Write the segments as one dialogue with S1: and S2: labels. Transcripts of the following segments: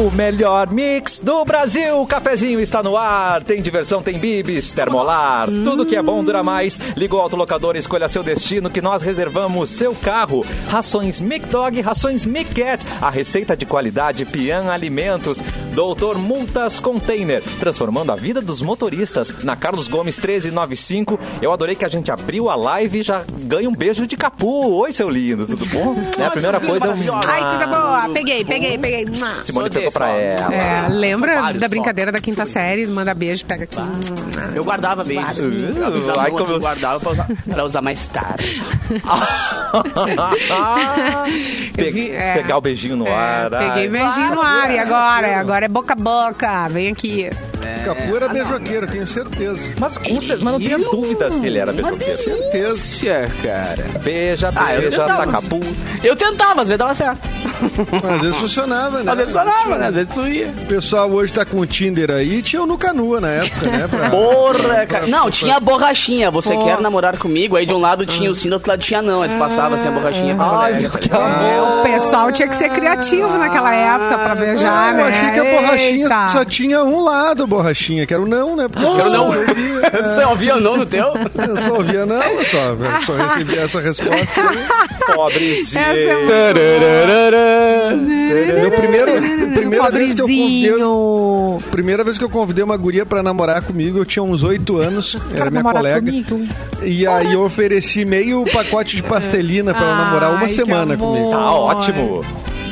S1: O melhor mix do Brasil. O cafezinho está no ar. Tem diversão, tem bibis, termolar. Tudo que é bom dura mais. Liga o autolocador escolha seu destino que nós reservamos seu carro. Rações Mic Dog, rações Mic Cat. A receita de qualidade Pian Alimentos. Doutor Multas Container. Transformando a vida dos motoristas. Na Carlos Gomes 1395. Eu adorei que a gente abriu a live e já ganha um beijo de capu. Oi, seu lindo. Tudo bom? É a primeira coisa um...
S2: Ai, coisa boa. Peguei, peguei, peguei.
S1: Simone
S3: Sou
S1: pegou pra ela.
S2: É, lembra
S3: São vários
S2: da
S3: só.
S2: brincadeira da quinta série? Manda beijo, pega aqui.
S3: Eu guardava beijos. Eu não,
S1: como
S3: assim,
S1: eu-
S3: guardava pra usar, pra usar mais tarde.
S2: Vi- é.
S1: Pegar o beijinho no
S2: É,
S1: ar.
S2: peguei
S1: ai.
S2: beijinho no ar. E agora? Agora é boca a boca. Vem aqui.
S4: Capu era beijoqueiro, tenho certeza.
S1: Mas, com cer- mas não tenha dúvidas que ele era beijoqueiro.
S4: Certeza.
S3: Cara.
S1: Beija,
S3: Ah, eu
S1: beija,
S3: tentava.
S1: taca pu.
S3: Eu tentava, às vezes dava certo.
S4: Mas às vezes funcionava, né?
S3: Às vezes funcionava, né? Às vezes tu ia.
S4: O pessoal hoje tá com o Tinder aí, tinha o Nuca Nua na época, né? Pra-
S3: Porra, cara. Não, tinha a borrachinha. Você quer namorar comigo? Aí de um lado tinha o sim, do outro lado tinha não. Aí tu passava assim a borrachinha pra
S1: Ai,
S3: colega.
S1: que
S2: O pessoal tinha que ser criativo naquela época pra beijar,
S4: Ah,
S2: né?
S4: eu achei que a borrachinha
S2: Eita.
S4: só tinha um lado, borrachinha, que era o não, né? Porque
S3: Quero não.
S4: eu
S3: Você ouvia não no teu?
S4: Eu só ouvia não, eu só, eu só recebi essa resposta.
S1: Pobrezinho.
S2: Essa é
S4: Meu primeiro, primeira vez que eu convidei,
S2: Pobrezinho.
S4: primeira vez que eu convidei uma guria pra namorar comigo, eu tinha uns oito anos, era minha colega.
S2: comigo?
S4: E aí eu ofereci meio pacote de pastelina pra ela namorar uma
S2: Ai,
S4: semana comigo.
S1: Tá ótimo.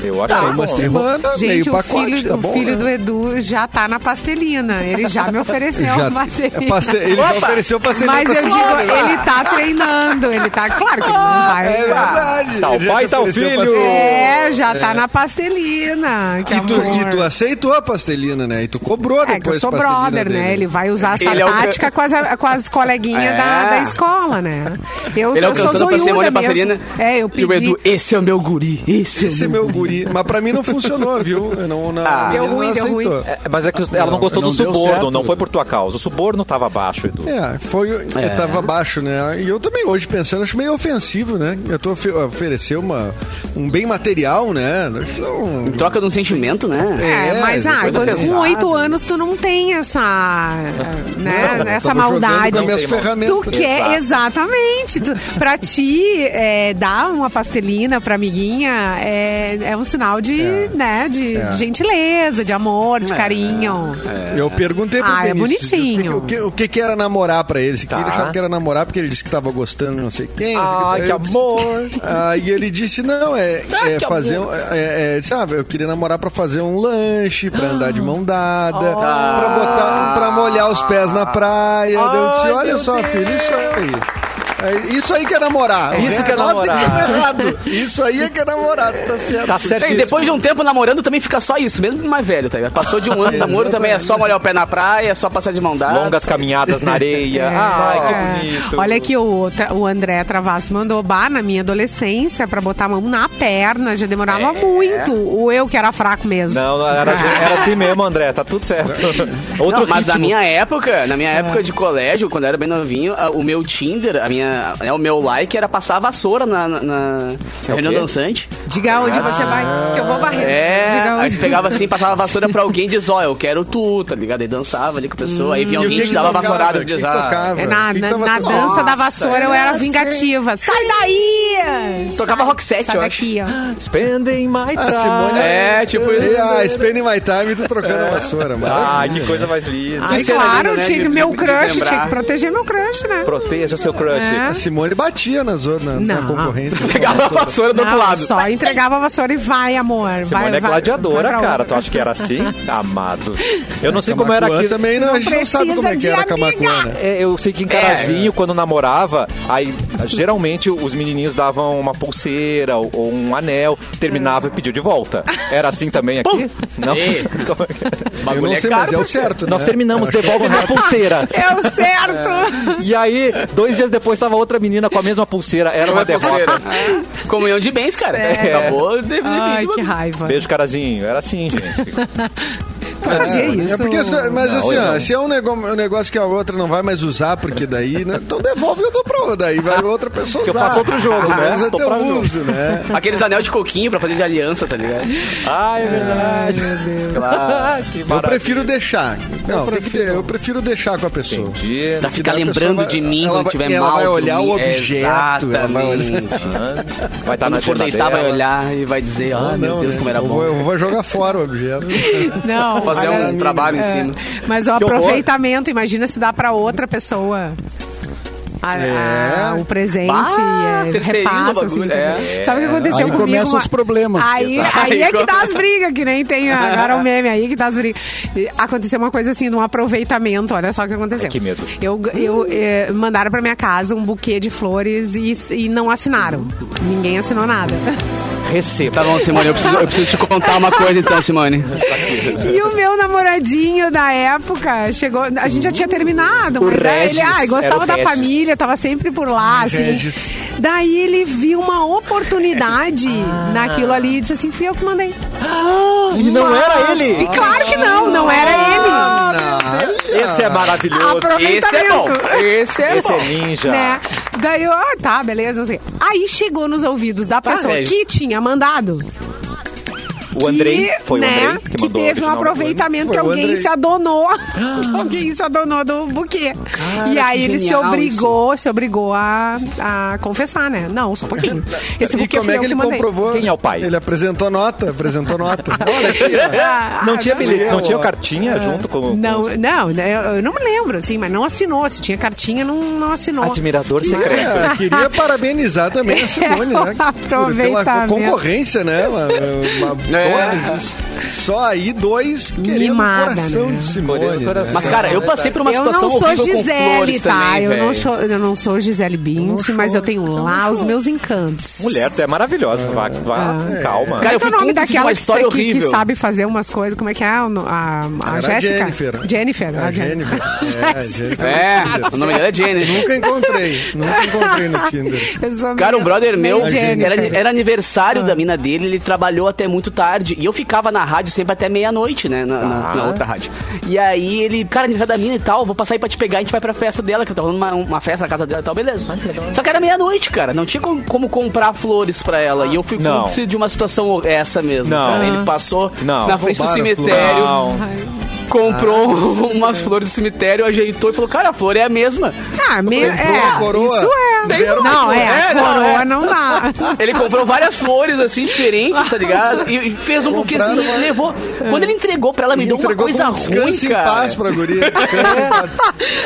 S1: Eu acho
S4: Tá,
S1: que
S4: uma
S1: bom.
S4: semana,
S2: Gente,
S4: meio
S2: o
S4: pacote,
S2: filho,
S4: tá
S2: o
S4: bom,
S2: filho
S4: né?
S2: do Edu já tá na pastelina. Ele já me ofereceu
S4: Já-
S2: pastelina.
S4: paste- ele já ofereceu pastelina
S2: Mas eu digo,
S4: né?
S2: ele tá treinando. Ele tá, claro que ele não vai.
S4: É verdade.
S1: Tá o pai, tá o filho.
S2: É, já tá na pastelina. Que
S4: E tu,
S2: amor.
S4: e tu aceitou a pastelina, né? E tu cobrou
S2: É que eu
S4: depois
S2: sou brother,
S4: dele.
S2: né? Ele vai usar essa
S3: Ele é o
S2: tática com, as, com as coleguinhas
S3: É.
S2: da, da escola, né? Eu,
S3: Ele
S2: eu sou zoiuda mesmo. É, eu
S3: E o
S2: pedi.
S3: Edu, esse é o meu guri. Esse,
S4: Esse é meu guri. Mas pra mim não funcionou, viu? Não, não,
S3: Ah.
S2: Deu ruim,
S4: não
S2: deu
S4: aceitou.
S2: ruim.
S1: É, mas é que ela não gostou
S4: não
S1: do suborno,
S4: certo.
S1: não foi por tua causa. O suborno tava baixo, Edu.
S4: É, foi,
S3: É.
S4: tava baixo, né? E eu também, hoje pensando, acho meio ofensivo, né? Eu tô ofe oferecer uma, um bem material, né? Não-
S3: Em troca de um sentimento, né?
S2: É,
S4: É,
S2: mas ah, com oito anos tu não tem essa, né,
S4: Não,
S2: essa maldade.
S4: com as minhas
S1: Não tem
S4: ferramentas.
S2: Tu quer, exatamente. Tu, pra ti, é, dar uma pastelina pra amiguinha é, é um sinal de, né, de,
S4: É.
S2: de gentileza, de amor, de
S3: É.
S2: carinho.
S4: Eu perguntei pro
S2: Ah, é
S4: Benício
S2: bonitinho.
S4: O que, o, que, o que que era namorar pra ele?
S1: Tá.
S4: ele achava que era namorar porque ele disse que tava gostando de não sei quem. Daí
S1: que
S4: disse-
S1: amor.
S4: Aí ele disse, não, é,
S3: Ah,
S4: é
S3: que
S4: fazer,
S3: amor.
S4: um- é, é, sabe, eu queria namorar pra fazer um lanche, pra andar de mão dada, pra botar, pra molhar os pés na praia. Eu disse, olha só, filho, isso aí. É, Isso aí que é namorar.
S1: Isso que é
S4: Nossa,
S1: namorar.
S4: que é errado. Isso aí é que é namorar, tu tá certo.
S1: Tá certo
S3: E depois de um tempo namorando também fica só isso, mesmo mais velho, tá ligado? Passou de um ano de namoro também é só molhar o pé na praia, é só passar de mão dada.
S1: Longas caminhadas na areia. Ai, que bonito.
S2: É. Olha aqui, o, o André Travassi mandou bar na minha adolescência pra botar a mão na perna, já demorava muito. O eu que era fraco mesmo.
S1: Não, era, era assim mesmo, André. Tá tudo certo. Outro
S3: Não, mas
S1: ritmo.
S3: na minha época, na minha época de colégio, quando eu era bem novinho, o meu Tinder, a minha, né, o meu like era passar a vassoura na, na, na
S1: É
S3: reunião dançante.
S2: Diga onde você vai, que eu vou varrer.
S3: É,
S2: Diga
S3: aí
S2: onde.
S3: tu pegava assim, passava a vassoura pra alguém e diz, ó, eu quero tu, tá ligado? Aí dançava ali com a pessoa, aí vinha
S4: E
S3: alguém e te
S4: que
S3: dava
S4: tocava?
S3: vassourada e diz, ah?
S2: É na, na, na dança da vassoura eu era vingativa. Sai daí!
S3: Tocava rock set,
S2: sai
S3: eu
S2: daqui, ó.
S1: Spending my time.
S4: Simone
S3: É, tipo
S4: E
S3: isso.
S4: a Spending My Time, tu trocando a vassoura.
S1: Ai,
S4: maravilha.
S1: que coisa mais linda.
S2: Claro,
S3: né,
S2: meu crush, tinha que proteger meu crush, né?
S1: Proteja seu crush.
S2: É.
S4: A Simone batia na, zona, na, concorrência.
S3: Pegava a vassoura do outro
S2: Não,
S3: lado.
S2: Só entregava a vassoura e vai, amor.
S1: Simone
S2: vai,
S1: é gladiadora,
S2: vai
S1: cara. Tu acha que era assim? Amados. Eu não sei como era aqui.
S4: também, não, a gente não sabe como é que era Camacuã, né?
S1: É, eu sei que em Carazinho, quando namorava, aí geralmente os menininhos davam uma pulseira ou, ou um anel, terminava e pediu de volta. Era assim também aqui? Não? Como é é?
S4: Eu não
S3: é
S4: sei, mas é o certo,
S1: Nós
S4: né?
S1: terminamos, devolve uma pulseira.
S2: É o certo!
S1: E aí, dois dias depois, tava outra menina com a mesma pulseira. Era uma derrota.
S3: Comunhão de bens, cara.
S2: É.
S3: Acabou de
S2: Ai, que raiva.
S1: Beijo, carazinho. Era assim, gente.
S2: Tu fazia isso?
S4: É porque, mas
S1: Não,
S4: assim,
S1: eu
S4: ó, se é um negócio, um negócio que a outra não vai mais usar, porque daí, né, então devolve e eu dou pra outra. Daí vai outra pessoa
S1: Que eu
S4: usar.
S1: faço outro jogo,
S4: Pelo
S1: né?
S4: menos é teu uso, né?
S3: Aqueles anel de coquinho pra fazer de aliança, tá ligado?
S1: Ai, é verdade.
S3: Claro.
S1: que
S4: Eu
S1: maravilha.
S4: prefiro deixar. Não, que ter, eu prefiro deixar com a pessoa.
S1: Entendi.
S3: Pra ficar lembrando
S4: vai-
S3: de mim
S4: ela
S3: quando
S4: vai-
S3: tiver
S4: ela
S3: mal.
S4: vai olhar o objeto, ela vai olhar-.
S1: Vai estar
S3: Quando
S1: na
S3: for deitar, vai olhar e vai dizer, ah, meu Deus, como era
S4: eu
S3: bom.
S4: Eu vou jogar fora o objeto.
S2: Não.
S3: Fazer um trabalho em
S2: é,
S3: cima.
S2: Mas o
S1: Que horror.
S2: aproveitamento, imagina se dá pra outra pessoa. a- a-
S4: É.
S2: o presente
S3: Bah,
S2: é,
S3: terceiriza o
S2: repassa, assim,
S3: bagulho, é.
S2: Sabe o que aconteceu
S5: Aí
S2: comigo?
S5: começam
S2: uma-
S5: os problemas.
S2: Aí,
S3: Exato.
S2: aí é
S3: Aí
S2: que dá
S3: come-
S2: as brigas, que nem tem agora o meme aí que dá as brigas. Aconteceu uma coisa assim, num aproveitamento, olha só o que aconteceu.
S1: Ai, que medo.
S2: Eu, eu eh, mandaram pra minha casa um buquê de flores e, e não assinaram. Ninguém assinou nada.
S1: Receba.
S3: Tá bom, Simone, eu preciso, eu preciso te contar uma coisa então, Simone.
S2: E o meu namoradinho da época chegou. A gente já tinha terminado, mas ele ai, gostava da
S1: Regis.
S2: família, tava sempre por lá, assim.
S4: Regis.
S2: Daí ele viu uma oportunidade
S1: Ah.
S2: naquilo ali e disse assim: fui eu que mandei.
S1: E não era ele.
S2: E claro que não, não era ele.
S1: Esse é maravilhoso.
S3: Esse é bom. Esse é
S1: Esse
S3: bom.
S1: é ninja.
S2: Né? Daí eu, ah, tá, beleza, não sei. Aí chegou nos ouvidos da pessoa
S3: Regis.
S2: que tinha mandado.
S1: O Andrei,
S2: que,
S1: foi
S2: né,
S1: o Andrei que
S2: que
S1: mandou
S2: teve um aproveitamento que
S4: o
S2: alguém se adonou. que alguém se adonou do buquê. e aí
S3: que
S2: ele se obrigou, se obrigou a, a confessar, né? Não, só um pouquinho. Esse
S4: E
S2: buquê
S4: como
S2: fui
S4: é que ele
S2: mandei.
S4: comprovou?
S1: Quem é o pai?
S4: Ele apresentou nota, apresentou nota. Olha aqui, ó.
S2: Ah,
S1: Não tinha,
S2: ah,
S1: bilhete, não tinha cartinha junto com... com
S2: Não,
S1: os-
S2: não, né, eu, não me lembro, assim, mas não assinou. Se tinha cartinha, não, não assinou.
S1: Admirador secreto.
S4: É, queria parabenizar também a Simone, né? Pela
S2: Aproveitamento.
S4: concorrência, né? Uma, uma-
S3: É.
S4: dois, só aí dois querendo
S2: Mimada,
S4: coração
S2: né?
S4: de Simone.
S1: O coração.
S4: né?
S3: Mas, cara, eu passei por uma
S2: eu
S3: situação
S2: não sou
S3: horrível com
S2: Gisele, tá?
S3: também,
S2: eu, não sou, eu não sou Gisele Bündchen, mas eu tenho lá os meus encantos.
S1: Mulher, tu é maravilhosa. Vá, vá com calma.
S3: Cara, eu fui
S2: é o nome daquela
S3: história
S2: que- que
S3: horrível.
S2: sabe fazer umas coisas? Como é que é? A, a, a
S4: Era
S2: Jéssica?
S4: Jennifer.
S2: Jennifer.
S4: A
S2: a Jen-
S4: Jennifer. É, a Jennifer.
S3: É, o nome dela é Jenny.
S4: Nunca encontrei. Nunca encontrei no Tinder.
S2: Eu sou
S3: Cara, um brother meu,
S2: Jennifer.
S3: era, era aniversário da mina dele, ele trabalhou até muito tarde. E eu ficava na rádio sempre até meia-noite, né? Na, na- na outra rádio. E aí ele, cara, aniversário da mina e tal, vou passar aí pra te pegar, a gente vai pra festa dela, que tá rolando uma, uma festa na casa dela e tal, beleza. Só que era meia-noite, cara. Não tinha como, como comprar flores pra ela. E eu fui
S1: Não.
S3: cúmplice de uma situação essa mesmo.
S1: Não.
S3: cara. Ele passou
S1: Não.
S3: na frente do
S4: Roubaram
S3: cemitério,
S1: Não.
S3: Comprou umas flores do cemitério, ajeitou e falou, cara, a flor é a mesma.
S2: Ah, meio,
S4: Comprou
S2: é,
S4: a coroa.
S2: isso é.
S4: Deram
S2: Não, é, a
S3: É, não,
S2: coroa
S3: é.
S2: não dá.
S3: Ele comprou várias flores, assim, diferentes, tá ligado? E fez um buquezinho,
S4: uma-
S3: levou. Quando ele entregou pra ela, me
S4: E
S3: deu uma coisa
S4: com
S3: ruim,
S4: descanse em
S3: cara.
S4: paz pra guria. Paz.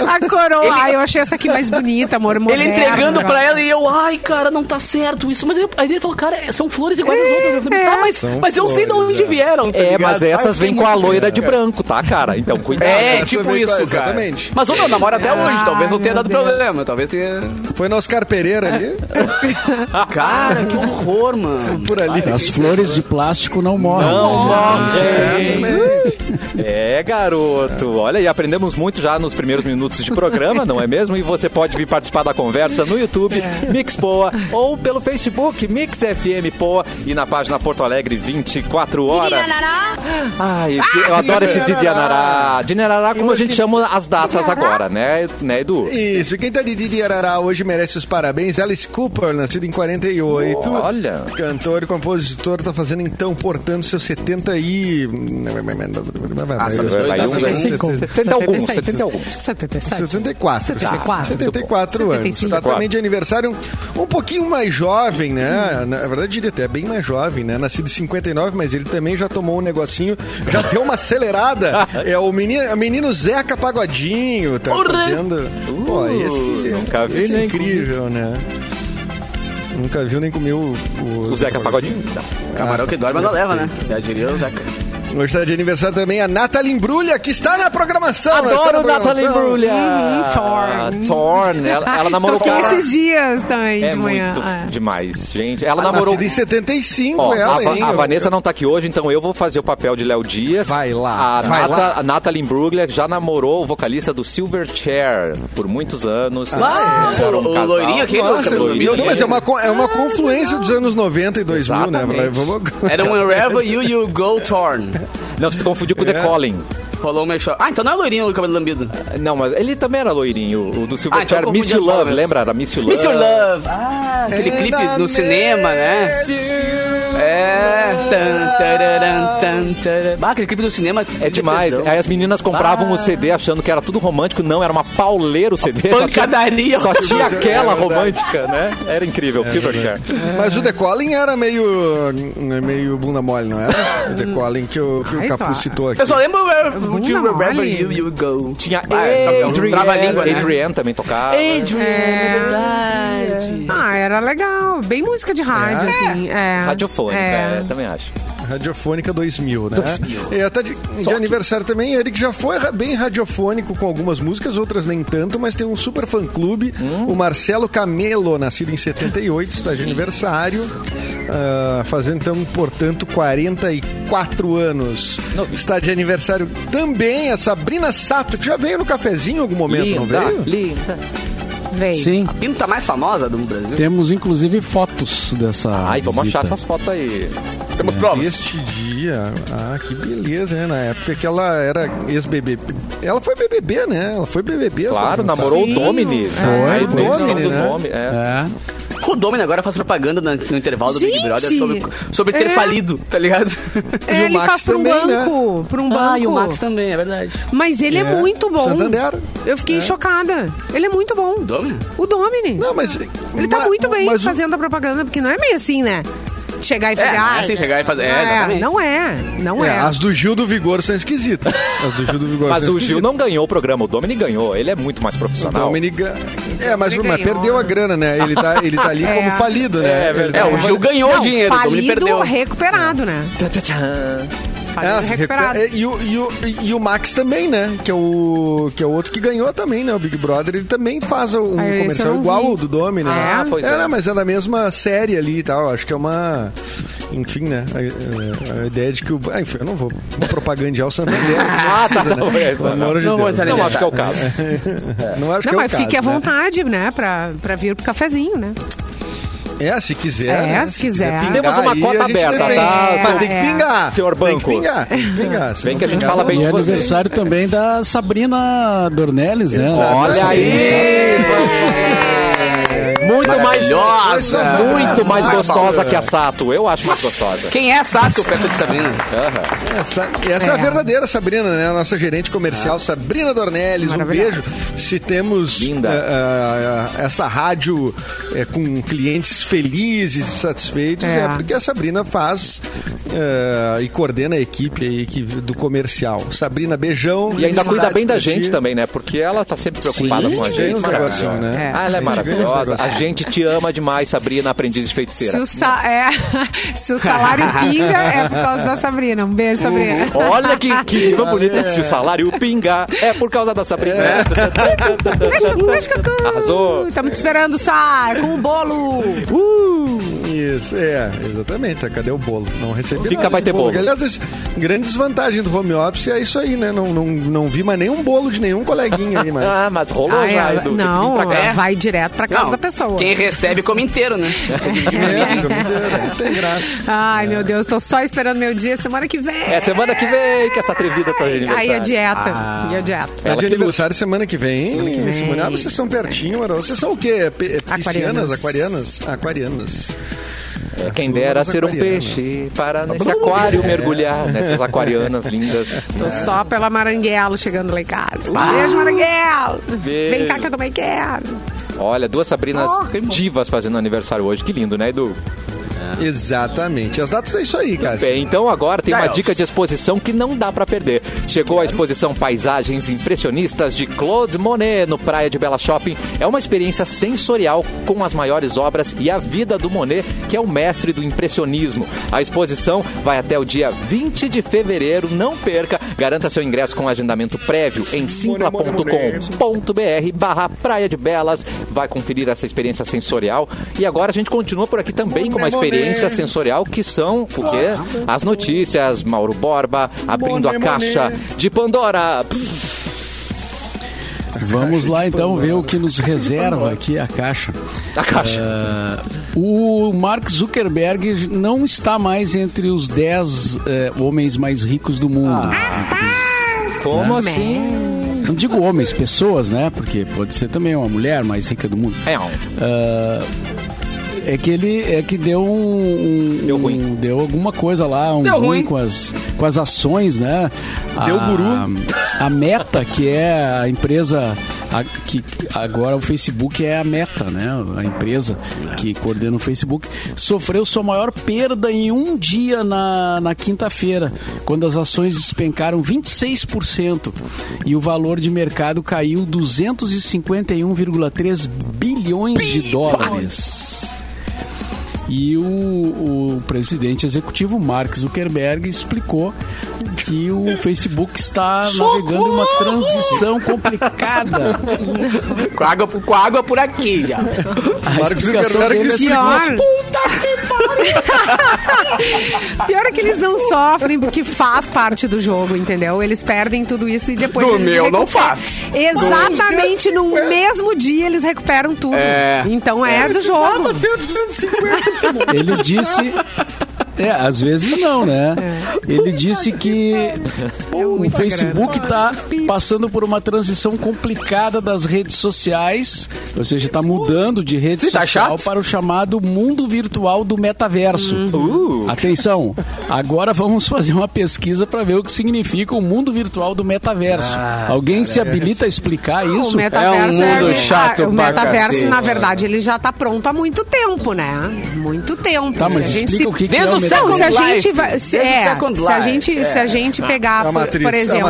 S2: A coroa. Ai, eu achei essa aqui mais bonita, amor.
S3: Ele
S2: moderna.
S3: entregando pra ela e eu, ai, cara, não tá certo isso. Mas aí, ele falou, cara, são flores iguais às outras. Eu falei,
S2: É.
S3: tá, mas, mas eu sei de onde
S4: é.
S3: vieram. tá
S1: É,
S3: ligado?
S1: mas essas vêm com a loira de
S3: cara.
S1: branco, tá, cara? Então, cuidado.
S3: É, tipo isso, cara.
S4: exatamente.
S3: Mas o meu namoro até hoje,
S2: Ah,
S3: talvez não tenha dado
S2: Deus.
S3: problema. Talvez tenha.
S4: Foi no Oscar Pereira ali,
S3: Cara, que horror, mano.
S4: por ali.
S5: As flores de plástico não morrem.
S1: Não
S5: né, gente?
S1: morre. É, garoto. Olha, e aprendemos muito já nos primeiros minutos de programa, não é mesmo? E você pode vir participar da conversa no YouTube, Mix Poa, ou pelo Facebook, Mix FM Poa, e na página Porto Alegre 24 horas. Ai, eu adoro esse Didi Anará. Didi Anará, como a gente chama as datas agora, né, né Edu?
S4: Isso, quem tá de Didi Arará hoje merece os parabéns. Alice Cooper, nascido em 48.
S1: Olha.
S4: Cantor e compositor, tá fazendo então, portanto, seus 70 e...
S3: Ah, só dois
S1: Vai,
S3: anos.
S1: vai,
S2: 75.
S1: 70 alguns, 70 alguns.
S2: 77.
S4: 74.
S2: 74.
S4: 74 anos.
S2: 75.
S4: Tá também de aniversário um, um pouquinho mais jovem, né? Na verdade, ele até é bem mais jovem, né? Nascido em 59, mas ele também já tomou um negocinho, já deu uma acelerada. É o menino, o menino Zeca Pagodinho, tá fazendo. Pô, esse,
S1: nunca vi
S4: esse é incrível, né? Nunca viu nem comiu o,
S1: O Zeca Pagodinho?
S3: Camarão que dorme, ela leva, né? Já diria o Zeca.
S4: Hoje tá de aniversário também a Nathalie Embrulha, que está na programação.
S1: Adoro
S4: está na
S1: Nathalie
S4: programação.
S1: Brulha.
S2: Uhum, Torn.
S1: Torn. Ela, ela namorou com
S2: esses dias também,
S1: É
S2: de manhã.
S1: muito
S2: É.
S1: demais, gente. Ela namorou...
S4: Nascida em 75,
S1: Ó,
S4: ela,
S1: a,
S4: hein?
S1: a Vanessa não tá aqui hoje, então eu vou fazer o papel de Léo Dias.
S4: Vai lá,
S1: A,
S4: vai
S1: Nata,
S4: lá.
S1: a Natalie Bruglia já namorou o vocalista do Silverchair por muitos anos.
S3: Ah,
S1: Eles eram
S3: o- o loirinho aqui,
S4: Nossa,
S3: cabelo
S1: loirinho.
S4: não, mas é uma, é uma confluência dos anos 90 e 2000, né?
S1: Exatamente.
S4: Vamos...
S3: Era um Wherever You You Go Torn.
S1: Não, você confundiu com o The
S4: É.
S1: Calling.
S3: Rolou o meu show. Ah, então não é loirinho o cabelo lambido.
S1: Não, mas ele também era loirinho. O do
S3: Ah,
S1: Silverchair
S3: então
S1: era
S3: eu
S1: Miss You Love, lembra? Era Miss You Love.
S3: Miss Your Love. Ah, aquele
S4: And
S3: clipe no cinema, né? É. Tan, tararam, tan, tararam. Ah, aquele clipe do cinema.
S1: É demais. Aí as meninas compravam
S3: Ah.
S1: o CD achando que era tudo romântico. Não, era uma pauleira o CD.
S3: pancadaria.
S1: Só tinha, só tinha
S4: É
S1: aquela
S4: verdade.
S1: romântica, né? Era incrível. Silverchair.
S4: Mas o The Calling era meio, meio bunda mole, não era? O The Calling que o, que o
S2: Ai,
S4: Capu
S2: tá.
S4: citou aqui.
S3: Eu só lembro Would You Remember. You You Go.
S1: Tinha
S3: é
S1: Adrian.
S3: trava-língua, né?
S1: Adrian também tocava.
S3: Adrian,
S2: É.
S3: verdade.
S2: Ah, era legal. Bem música de rádio,
S4: É?
S2: assim. É.
S1: Radiofônica,
S2: É.
S1: é, também acho.
S4: Radiofônica 2000, né? E até de, de
S1: Só que-
S4: aniversário também, ele que já foi bem radiofônico com algumas músicas, outras nem tanto, mas tem um super fã-clube,
S1: Hum.
S4: o Marcelo Camelo, nascido em 78, está de aniversário, ah, fazendo então, portanto, 44 anos.
S1: Novinho.
S4: Está de aniversário também a Sabrina Sato, que já veio no cafezinho em algum momento, não
S1: Linda,
S4: veio?
S1: linda.
S2: Veio.
S5: Sim.
S3: A pinta mais famosa do Brasil.
S5: Temos inclusive fotos dessa.
S1: Ai, vamos achar essas fotos aí.
S3: Temos provas.
S4: Este dia, ah, que beleza, né? Na época que ela era ex-BBB. Ela foi BBB, né? Ela foi BBB.
S1: Claro, namorou
S2: Sim.
S1: o Domini.
S5: Foi,
S1: A invenção
S4: Domini,
S1: do
S4: né?
S1: nome, é.
S5: É.
S3: O Domini agora faz propaganda no, no intervalo do Big
S2: Gente!
S3: Brother sobre, sobre ter
S2: É.
S3: falido, tá ligado?
S2: É,
S4: o
S2: ele
S4: Max
S2: faz pra um
S4: também, né?
S2: banco. Pra um banco.
S3: Ah, e o Max também, é verdade.
S2: Mas ele é,
S4: É,
S2: muito bom.
S4: Santander.
S2: Eu fiquei chocada. Ele é muito bom.
S3: Domini?
S2: O Domini.
S4: Não, mas.
S2: Ele tá
S4: ma-
S2: muito bem
S4: mas o-
S2: fazendo a propaganda, porque não é meio assim, né? Chegar e fazer.
S3: É, não é
S2: "Ai,
S3: assim, chegar e fazer- é,
S2: não
S3: exatamente.
S2: Não é, não
S4: É,
S2: é.
S4: as do Gil do Vigor são esquisitas. As do Gil do Vigor
S1: Mas
S4: são
S1: o Gil não ganhou o programa, o Domini ganhou. Ele é muito mais
S4: O
S1: profissional.
S4: Dominica... É, mas, mas perdeu a grana, né? Ele tá, ele tá ali
S2: É.
S4: como falido, né?
S1: É,
S4: tá
S3: É, o Gil ganhou
S2: não,
S3: dinheiro, o Domini
S2: falido,
S3: perdeu.
S2: recuperado, né?
S1: Tchá, tchá, tchá.
S4: É,
S2: recuperado.
S4: recupera- e, o, e, o, e o Max também, né? Que é o, que é o outro que ganhou também, né? O Big Brother. Ele também faz um
S2: Ah,
S4: comercial
S2: não
S4: igual ao do Domi, né?
S1: Ah, pois é.
S4: né, mas é da mesma série ali e tal. Acho que é uma... Enfim, né? A, a- a ideia de que o... Ah, enfim, eu não vou, vou propagandear o Santander.
S1: Ah,
S4: não
S1: tá,
S4: precisa,
S1: tá,
S4: né?
S1: é,
S4: Pelo amor de
S3: não vou
S4: Deus.
S1: Não
S3: Não,
S1: acho que é o caso.
S4: Não acho
S2: Não,
S4: que é
S2: mas
S4: o
S2: fique à
S4: caso, né?
S2: vontade, né? Pra, pra vir pro cafezinho, né?
S4: É, se quiser.
S2: É,
S4: né?
S2: se quiser.
S4: pingar
S1: Temos uma cota aberta,
S4: defende.
S1: tá?
S4: Mas tem que
S2: É.
S4: pingar.
S1: Senhor
S4: Tem
S1: banco.
S4: que pingar. Tem que pingar. Se
S1: Vem que a gente
S4: pingar,
S1: fala bem
S5: E
S1: de
S5: é
S1: você.
S5: aniversário também da Sabrina Dornelles, né?
S4: Exato.
S1: Olha aí! Muito mais,
S3: Maravilhosa!
S1: muito mais gostosa que a Sato. Eu acho mais gostosa.
S3: Quem é Sato perto de Sabrina?
S1: Aham.
S4: Essa, essa é. a
S2: É.
S4: verdadeira Sabrina, né? A nossa gerente comercial, Sabrina Dornelles. Um beijo. Se temos
S1: Linda.
S4: eh, eh, essa rádio eh, com clientes felizes e satisfeitos, é.
S2: É.
S4: porque a Sabrina faz e coordena a equipe aí que- do comercial. Sabrina, beijão.
S1: E ainda cuida bem da gente também, né? Porque ela tá sempre preocupada
S5: Sim.
S1: com a gente.
S4: negocinhos, né?
S1: Ah, ela é
S4: A
S1: maravilhosa. A gente te ama demais, Sabrina, aprendiz de
S2: Se
S1: feiticeira.
S2: o, sa- é, se o salário pinga, é por causa da Sabrina. Um beijo, Sabrina.
S1: Olha que, que rima bonita. Se o salário pingar, é por causa da Sabrina.
S2: Cacau.
S1: Arrasou.
S2: Estamos te esperando, Sai, com o bolo.
S4: Isso, é, exatamente. Cadê o bolo? Não recebi
S1: Fica,
S4: nada
S1: vai ter bolo.
S4: Aliás, as grandes vantagens do home office é isso aí, né? Não, não, não vi mais nenhum bolo de nenhum coleguinha aí, mas...
S1: Ah, mas rolou já, Edu. Vir
S2: não, vai direto pra casa da pessoa.
S3: Quem recebe come inteiro, né?
S4: É, fica muito- não tem graça.
S2: Ai, meu Deus, tô só esperando meu dia semana que vem.
S1: É semana que vem que essa atrevida tá de aniversário.
S2: Aí a dieta.
S3: Ah.
S2: E a dieta.
S4: É
S1: Ela
S4: de aniversário semana que vem. Semana que vem. Ah, vocês são pertinho, Mara. Vocês são o quê? P- piscianas? Aquarianas? Aquarianas.
S1: É, quem dera ser um
S4: aquarianas.
S1: peixe para nesse aquário mergulhar, nessas aquarianas lindas.
S2: Tô só pela Maranguelo chegando lá em casa. Beijo, Maranguelo.
S1: Beijo.
S2: Vem cá que eu também quero.
S1: Olha, duas Sabrinas
S2: Oh.
S1: divas fazendo aniversário hoje. Que lindo, né, Edu?
S4: Exatamente. As datas é isso aí, cara.
S1: Bem, então agora tem uma dica de exposição que não dá pra perder. Chegou a exposição Paisagens Impressionistas de Claude Monet no Praia de Bela Shopping. É uma experiência sensorial com as maiores obras e a vida do Monet, que é o mestre do impressionismo. A exposição vai até o dia 20 de fevereiro. Não perca. Garanta seu ingresso com agendamento prévio em simpla.com.br barra Praia de Belas. Vai conferir essa experiência sensorial. E agora a gente continua por aqui também com uma
S4: Monet,
S1: experiência
S4: Monet.
S1: sensorial que são o quê? As notícias, Mauro Borba abrindo a caixa
S4: Monet.
S1: de Pandora.
S5: Vamos lá então ver o que nos reserva aqui a caixa.
S1: A caixa.
S5: Ah, o Mark Zuckerberg não está mais entre os 10 eh, homens mais ricos do mundo.
S1: Como assim?
S5: Não digo homens, pessoas, né? Porque pode ser também uma mulher mais rica do mundo.
S1: É, um.
S5: É que ele é que deu um, um-
S1: Deu ruim.
S5: um- deu alguma coisa lá, um
S3: Deu
S5: ruim,
S3: ruim.
S5: com as com as ações, né?
S4: Deu
S5: a,
S4: guru.
S5: A Meta, que é a empresa a- que agora o Facebook é a Meta, né? A empresa que coordena o Facebook sofreu sua maior perda em um dia na, na quinta-feira, quando as ações despencaram 26% e o valor de mercado caiu 251,3 bilhões de dólares. E o, o presidente executivo Mark Zuckerberg explicou que o Facebook está navegando em uma transição complicada.
S3: Com água, com água por aqui já.
S5: A
S4: Mark Zuckerberg
S5: é
S4: explicou.
S2: Pior. É que eles não sofrem porque faz parte do jogo, entendeu? Eles perdem tudo isso e depois
S3: Do
S2: eles
S3: meu não
S2: recuperam.
S3: faz.
S2: Exatamente no mesmo dia eles recuperam tudo.
S3: É.
S2: Então é, do jogo.
S5: Ele disse. É, às vezes não, né? Ele disse que o
S2: muita
S5: Facebook está passando por uma transição complicada das redes sociais, ou seja, está mudando de rede
S3: Sim, tá
S5: social
S3: chato.
S5: para o chamado mundo virtual do metaverso.
S1: Uh,
S5: Atenção, agora vamos fazer uma pesquisa para ver o que significa o mundo virtual do metaverso. Alguém se habilita a explicar isso?
S2: O metaverso
S3: É um
S2: a
S3: mundo
S2: gente-
S3: chato
S2: ah, O metaverso,
S3: cacete.
S2: na verdade, ele já tá pronto há muito tempo, né? Muito tempo.
S5: Tá, mas
S2: Se a gente
S5: explica
S2: se-
S5: o que, que é
S3: o
S5: o
S2: Não, se a gente vai, se, é, se a gente, se a gente pegar,
S4: A
S2: por,
S4: Matrix,
S2: por
S4: a
S2: exemplo,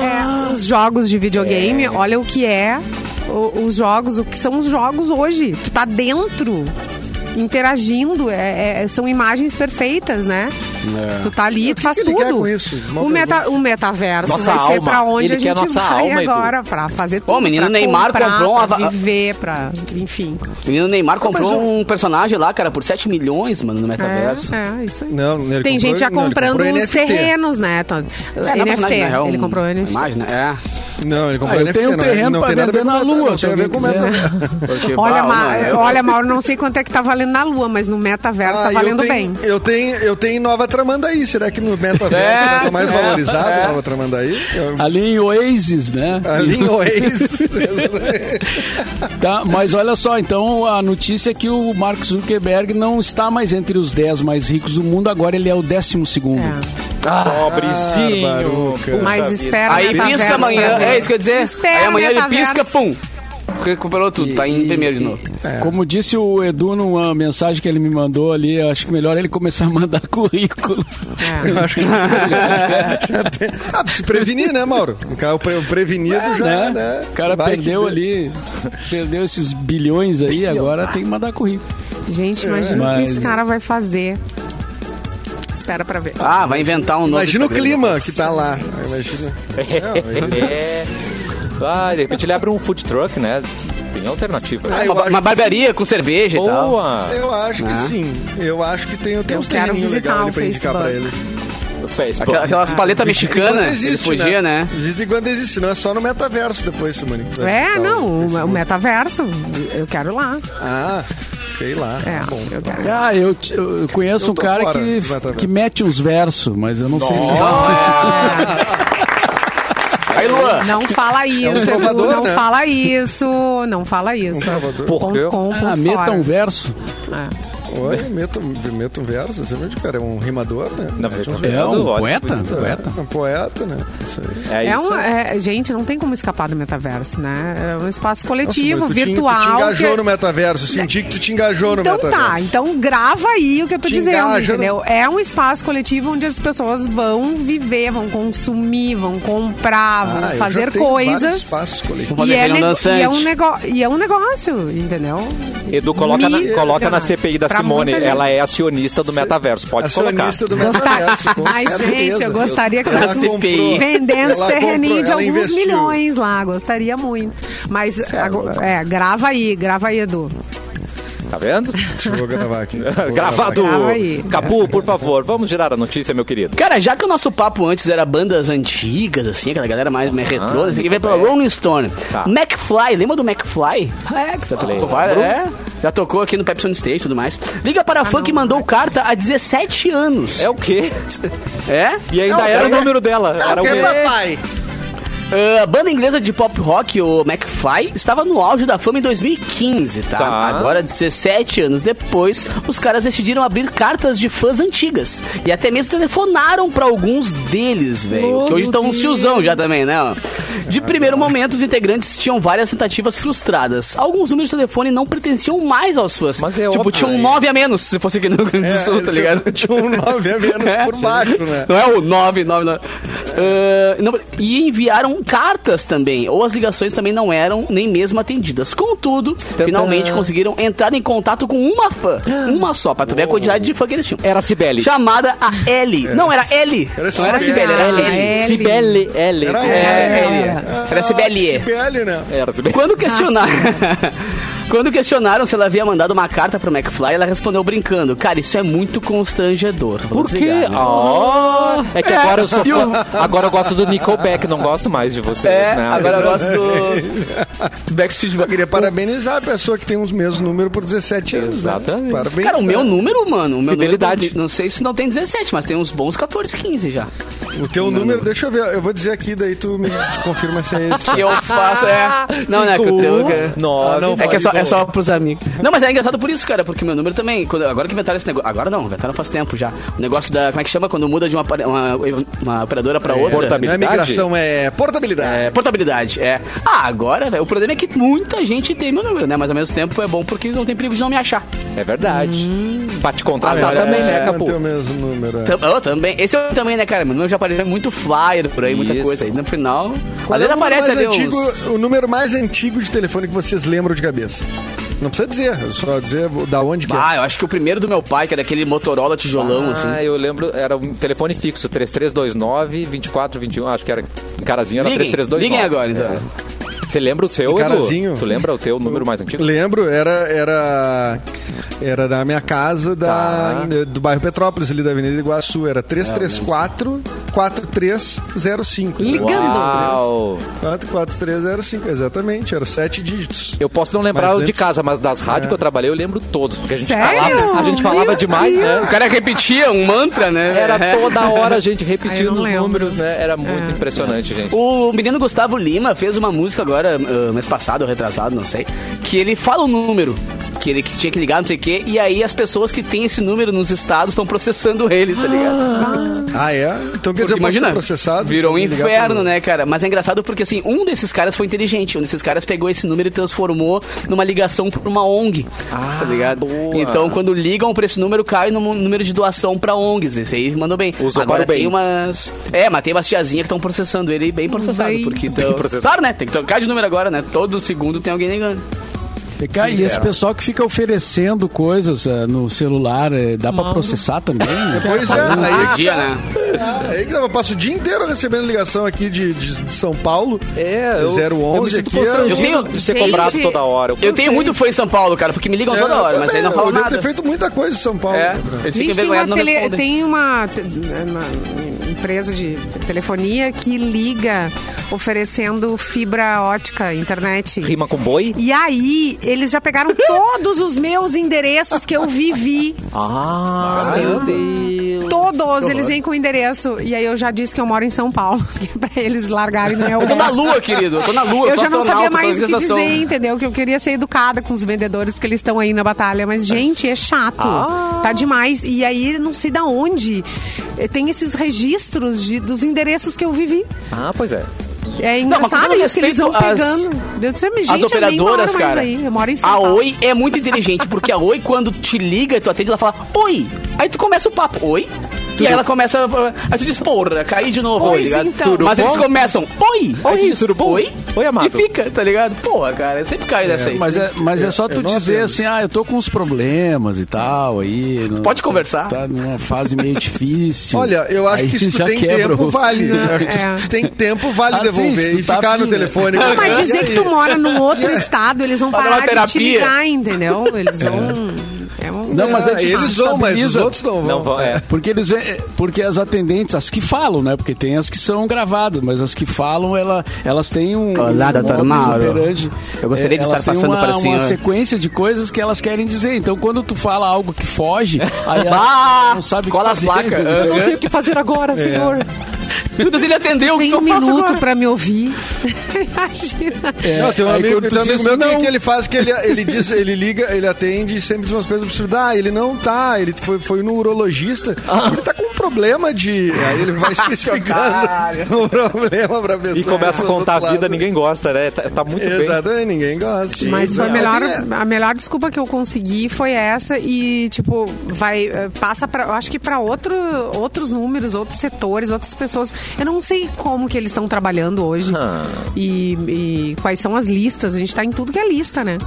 S2: é, os jogos de videogame, olha o que é o- os jogos, o que são os jogos hoje. Tu tá dentro interagindo, é- é- são imagens perfeitas, né? Tu tá ali,
S4: É.
S2: Tu faz
S4: que
S2: tudo.
S4: isso?
S2: O, meta, o metaverso
S1: Nossa
S2: vai ser
S1: alma.
S2: pra onde
S1: Ele
S2: a gente
S1: nossa
S2: vai
S1: alma,
S2: agora, pra fazer tudo.
S3: o menino
S2: pra
S3: Neymar
S2: comprar,
S3: comprou uma
S2: pra viver, pra... Enfim.
S3: O menino Neymar comprou um personagem lá, cara, por 7 milhões, mano, no metaverso.
S2: É, é, isso aí.
S4: Não, ele
S2: Tem
S4: comprou-
S2: gente já comprando os
S4: NFT.
S2: terrenos, né? Tá-
S3: É,
S2: NFT.
S3: real,
S2: ele comprou NFT.
S3: Imagem, né? É.
S4: Não, ele comprou
S5: Ah, eu
S4: NFT.
S5: tenho um
S4: não é-
S5: terreno
S4: não
S5: pra
S4: tem nada a ver
S5: vender
S4: com
S5: na lua,
S4: tem a ver com
S2: Olha, Ma-
S3: eu-
S2: olha, Mauro, não sei quanto é que tá valendo na Lua, mas no metaverso
S4: Ah,
S2: tá
S4: eu
S2: valendo bem.
S4: Eu tenho, eu tenho Nova Tramandaí. Será que no metaverso
S3: É,
S4: estar mais
S3: é,
S4: valorizado
S3: é.
S4: Nova Tramandaí?
S5: Ali em Oasis, né?
S4: Ali em Oasis.
S5: Tá, mas olha só, então a notícia é que o Mark Zuckerberg não está mais entre os 10 mais ricos do mundo, agora ele é o décimo segundo.
S2: É.
S1: pobrezinho.
S4: Barbaruca.
S2: Mas espera
S3: Aí pisca amanhã,
S2: ver.
S3: é isso que eu ia dizer.
S2: Espera
S3: Aí amanhã ele pisca, pum. Recuperou tudo, tá em primeiro de novo.
S5: Como disse o Edu numa mensagem que ele me mandou ali, eu acho que melhor ele começar a mandar currículo.
S2: É.
S4: Eu acho que... ah, pra se prevenir, né, Mauro? O cara- o pre- prevenido já, né?
S5: O cara
S4: Vai que-
S5: perdeu ali, perdeu esses bilhões aí, agora tem que mandar currículo.
S2: Gente, imagina o que
S5: Mas-
S2: esse cara vai fazer. Espera pra ver.
S3: Ah, vai inventar um novo.
S4: Imagina o clima que tá lá. Imagina.
S1: É. Ah, de repente ele abre um food truck, né? Tem alternativa.
S4: Ah,
S3: Uma, uma barbearia com cerveja e tal.
S1: Boa!
S4: Eu acho que
S3: Né?
S4: sim. Eu acho que tem, tem
S2: Eu
S4: uns terreninhos legais ali pra indicar pra ele.
S1: Facebook.
S3: Aquela- Aquelas paletas
S4: Enquanto
S3: mexicanas, ele
S4: existe,
S3: podia, né?
S4: Existe enquanto existe, não é só no metaverso depois, Simone.
S2: É, não, o, o metaverso, eu quero lá.
S4: Ah, sei lá.
S2: É,
S4: Tá bom.
S2: eu quero.
S5: Ah, eu, eu conheço
S4: Eu
S5: um cara que, que mete uns versos, mas eu não sei se...
S3: Aí, Luan.
S2: Não fala isso, Edu,
S4: trovador,
S2: não
S4: né?
S2: fala isso, não fala isso.
S1: quê?
S2: Ponto com, ponto
S5: Ah, meta
S2: fora.
S5: um verso.
S2: É.
S4: Oi, meto, meto um verso. Você viu, cara? É um rimador, né?
S1: Não,
S4: Mete uns
S1: é
S5: É um poeta?
S1: bonito.
S5: Poeta.
S4: É um poeta, né? Isso aí.
S1: É,
S2: É uma, é, gente, não tem como escapar do metaverso, né? É um espaço coletivo,
S4: Nossa, mas tu te-
S2: virtual.
S4: Tu te engajou
S2: que-
S4: no metaverso. Senti que tu te engajou no
S2: Então
S4: metaverso.
S2: tá, então grava aí o que eu tô
S4: Te
S2: dizendo,
S4: no-
S2: entendeu? É um espaço coletivo onde as pessoas vão viver, vão consumir, vão comprar, vão
S4: Ah, eu já
S2: fazer coisas. E é, nego- e, é um nego- e é um negócio, entendeu?
S1: Edu, coloca, na, coloca na CPI da
S2: Pra
S1: Simone. Ela é acionista do metaverso. Pode colocar.
S4: Acionista do
S2: Gostar...
S4: metaverso,
S2: Ai, gente, eu gostaria que
S4: Ela
S2: ela
S3: comprou-
S2: vendendo
S4: ela
S2: terreninhos
S4: comprou-
S2: de alguns
S4: investiu.
S2: milhões lá, gostaria muito. Mas, agora- é, grava aí, grava aí, Edu.
S1: Tá vendo?
S4: Deixa eu gravar aqui. Vou
S1: Gravado.
S2: Grava.
S1: Capu, por favor, vamos girar a notícia, meu querido.
S3: Cara, já que o nosso papo antes era bandas antigas, assim, aquela galera mais, mais retrô,
S1: Ah,
S3: você que ver pela. Rolling Stone.
S1: Tá.
S3: McFly, lembra do McFly? É, que já tocou é. Já tocou aqui no Pepsi on Stage e tudo mais. Liga para a fã que mandou carta há 17 anos.
S1: É o quê?
S3: É?
S1: E ainda
S4: Não,
S1: era o
S4: é-
S1: número dela. Era o quê?
S4: papai?
S3: Ah, a banda inglesa de pop rock, o McFly, estava no auge da fama em 2015, tá?
S1: Tá.
S3: Agora, 17 anos depois, os caras decidiram abrir cartas de fãs antigas. E até mesmo telefonaram pra alguns deles, velho. Que hoje estão uns tiozão já também, né? ó. De primeiro momento, os integrantes tinham várias tentativas frustradas. Alguns números de telefone não pertenciam mais aos fãs.
S1: Mas é
S3: tipo,
S1: óbvio.
S3: tinha um 9 a menos, se fosse aqui no Rio Grande do Sul, tá ligado?
S4: Tinha um 9 a menos
S3: É.
S4: por baixo, né?
S3: Não é o 999. Uh, não, e enviaram cartas também, ou as ligações também não eram nem mesmo atendidas. Contudo, finalmente conseguiram entrar em contato com uma fã. Uma só, pra tu ver a quantidade de fã que eles tinham.
S1: Era a Cibele.
S3: Chamada a Ellie. Não, era Ellie.
S4: Era
S3: não era Cibele, era
S2: Ah,
S3: Ellie.
S2: Ellie.
S1: Cibele, L.
S4: Era
S3: É,
S4: É.
S3: Ellie. Era Cibele.
S4: CBL, né?
S1: Era Cibele.
S3: Quando questionaram. Quando questionaram se ela havia mandado uma carta pro McFly, ela respondeu brincando: Cara, isso é muito constrangedor. Vou
S1: Por quê?
S3: desligar, né?"
S1: Oh, é que
S3: É,
S1: agora eu sou Agora eu gosto do Nickelback, não gosto mais de vocês,
S3: É,
S1: né?
S3: agora eu gosto do Backstreet
S4: Eu
S3: Boys.
S4: queria parabenizar a pessoa que tem os mesmos números por 17 anos.
S1: Exatamente.
S4: Né? Parabéns.
S3: Cara, o meu
S4: né?
S3: número, mano, o meu
S1: Fidelidade.
S3: número, não sei se não tem 17, mas tem uns bons 14, 15 já.
S4: O teu número, deixa eu ver, eu vou dizer aqui, daí tu me confirma se é esse.
S3: Que eu faço, é. Não, né, que o teu.
S1: Nove.
S4: Ah, não,
S3: É que é só, é só pros amigos. Não, mas é engraçado por isso, cara, porque meu número também. Quando, agora que inventaram esse negócio. Agora não, inventaram faz tempo já. O negócio da. Como é que chama quando muda de uma, uma, uma operadora pra outra?
S1: portabilidade.
S4: Não é migração, é portabilidade.
S3: É, portabilidade, é. Ah, agora, velho, o problema é que muita gente tem meu número, né? Mas ao mesmo tempo é bom porque não tem perigo de não me achar.
S1: É verdade. Pra te contratar
S3: Ah, olha,
S1: também,
S3: é,
S1: né,
S4: É,
S1: Capu?
S4: tem o mesmo número. é.
S3: Tam- oh, também. Esse eu também, né, cara? Meu número já apareceu muito flyer por aí, muita
S1: Isso.
S3: coisa. Aí no final.
S4: Qual é número,
S3: aparece
S4: mais
S3: ali
S4: antigo,
S3: uns.
S4: o número mais antigo de telefone que vocês lembram de cabeça? Não precisa dizer, é só dizer da onde que é.
S3: Ah, eu acho que o primeiro do meu pai, que era aquele Motorola tijolão, assim.
S1: Ah, eu lembro, era um telefone fixo, 3329 2421, acho que era carazinho, era
S3: Liguem,
S1: 3329.
S3: liguem agora, então.
S1: É. Você lembra o seu, Edu?
S4: Carazinho.
S1: Tu lembra o teu número mais antigo?
S4: Lembro, era, era, era da minha casa da,
S1: Tá.
S4: do bairro Petrópolis, ali da Avenida Iguaçu. Era 334 4305.
S2: Ligando.
S1: Uau!
S4: 44305, exatamente. Era sete dígitos.
S1: Eu posso não lembrar
S4: Mas
S1: o de
S4: antes-
S1: casa, mas das rádios
S4: É.
S1: que eu trabalhei eu lembro todos, porque a gente
S2: Sério?
S1: falava, a gente falava
S2: Meu
S1: demais,
S2: Deus.
S1: né?
S3: O cara repetia um mantra, né?
S1: Era toda hora a gente repetindo os
S2: lembro.
S1: números, né? Era muito
S2: É.
S1: impressionante, gente.
S3: O menino Gustavo Lima fez uma música agora, ah, mês passado, ou retrasado, não sei, que ele fala o número. Que ele que tinha que ligar, não sei o quê, e aí as pessoas que têm esse número nos estados estão processando ele, tá ligado?
S4: Ah, é? Então quer
S3: Porque
S4: dizer,
S3: imagina,
S4: processado?
S3: virou um inferno, né, cara? Mas é engraçado porque, assim, um desses caras foi inteligente. Um desses caras pegou esse número e transformou numa ligação pra uma ONG, tá ligado?
S1: boa.
S3: Então, quando ligam pra esse número, cai no número de doação pra ONGs. Esse aí mandou bem.
S1: Usou
S3: Agora tem
S1: bem.
S3: umas... É, mas tem umas tiazinhas que estão processando ele bem processado.
S2: Bem.
S3: Porque
S1: Bem
S3: tão...
S1: processado.
S3: Claro, né? Tem que trocar de número agora, né? Todo segundo tem alguém ligando.
S5: E, cara, e esse pessoal que fica oferecendo coisas eh, no celular, eh, dá pra processar também? né?
S4: Pois é, aí é que
S3: Dia,
S4: tá.
S3: né?
S4: Ah, aí que eu passo o dia inteiro recebendo ligação aqui de, de, de São Paulo.
S1: É, eu,
S4: 011
S1: eu
S4: aqui é-
S3: Eu tenho-
S1: de ser cobrado toda hora.
S3: Eu tenho muito fã em São Paulo, cara, porque me ligam toda
S4: É,
S3: hora,
S4: eu
S3: mas aí não falam
S4: Eu
S3: nada.
S4: ter feito muita coisa em São Paulo.
S3: É, eles ficam envergonhados não
S2: tele- tem uma, uma empresa de telefonia que liga oferecendo fibra ótica, internet.
S1: Rima com boi?
S2: E aí, eles já pegaram todos os meus endereços que eu vivi.
S1: Ah, meu Deus.
S2: Todos, eles vêm com o endereço. E aí eu já disse que eu moro em São Paulo. pra eles largarem no meu
S3: Eu tô na lua, querido. Eu tô na lua.
S2: Eu
S3: sou
S2: já não sabia mais o que dizer, entendeu? Que eu queria ser educada com os vendedores, porque eles estão aí na batalha. Mas, gente, é chato. Tá demais. E aí, não sei da onde. eh, Tem esses registros de- dos endereços que eu vivi.
S1: Ah, pois é.
S2: É engraçado
S3: todo
S2: isso, que eles vão
S3: as-
S2: pegando. Eu disse, gente,
S3: As operadoras, cara.
S2: Aí.
S3: A. Oi é muito inteligente, porque a Oi, quando te liga e tu atende, ela fala Oi. Aí tu começa o papo. Oi? E aí ela começa. Aí tu diz, porra, caí de novo,
S2: Pois
S3: ligado?
S2: então.
S3: Mas eles
S1: bom?
S3: começam, oi!
S1: Oi,
S3: diz,
S1: tudo bom?
S3: Oi?
S1: Oi, amado.
S3: E fica, tá ligado? Porra, cara, eu sempre caio nessa aí.
S5: Mas é, mas é só tu dizer
S4: atendo.
S5: assim, ah, eu tô com uns problemas e tal, aí... não-
S3: Pode conversar.
S5: Tá numa fase meio difícil.
S4: Olha, eu acho
S5: Aí
S4: que se tu
S5: já
S4: tem
S5: quebra
S4: tempo, vale.
S2: Não,
S4: Eu acho que
S2: é.
S4: se tu tem tempo, vale
S5: Ah, se
S4: devolver e
S5: tá
S4: ficar no
S5: né?
S4: telefone.
S2: Não, mas dizer
S4: aí?
S2: que tu mora num outro estado, eles vão parar de te ligar, entendeu? Eles vão... É um...
S5: Não, mas é
S4: Ah, eles vão, mas os outros não vão.
S1: Não vão, é.
S5: Porque eles é, porque as atendentes, as que falam, né? Porque tem as que são gravadas, mas as que falam, ela, elas têm um
S3: Olá, doutor Mauro.
S5: operandi.
S3: Eu gostaria de
S5: elas
S3: estar passando
S5: uma,
S3: para o senhor.
S5: uma sequência de coisas que elas querem dizer. Então, quando tu fala algo que foge, aí ela não sabe o que
S3: cola as
S5: fazer,
S3: placas.
S5: entendeu?
S1: Não sei o que fazer agora, senhor.
S3: Meu Deus, ele atendeu,
S2: Tem um minuto
S3: agora?
S2: pra me ouvir. Imagina.
S5: É,
S4: Não, tem um amigo, tem um amigo meu que,
S5: não,
S4: que ele faz que ele, ele diz, ele liga, ele atende e sempre diz umas coisas absurdas. Ah, ele não tá, ele foi, foi no urologista, ele tá com um problema de. Aí ele vai especificando o problema pra pessoa.
S1: E começa a contar a vida, ninguém gosta, né? Tá, tá muito bem.
S4: Exatamente, ninguém gosta.
S2: Mas foi a
S4: Não,
S2: melhor, a melhor desculpa que eu consegui foi essa e, tipo, vai, eh, passa pra, eu acho que pra outro, outros números, outros setores, outras pessoas. Eu não sei como que eles estão trabalhando hoje
S1: Ah.
S2: e, e quais são as listas. A gente tá em tudo que é lista, né?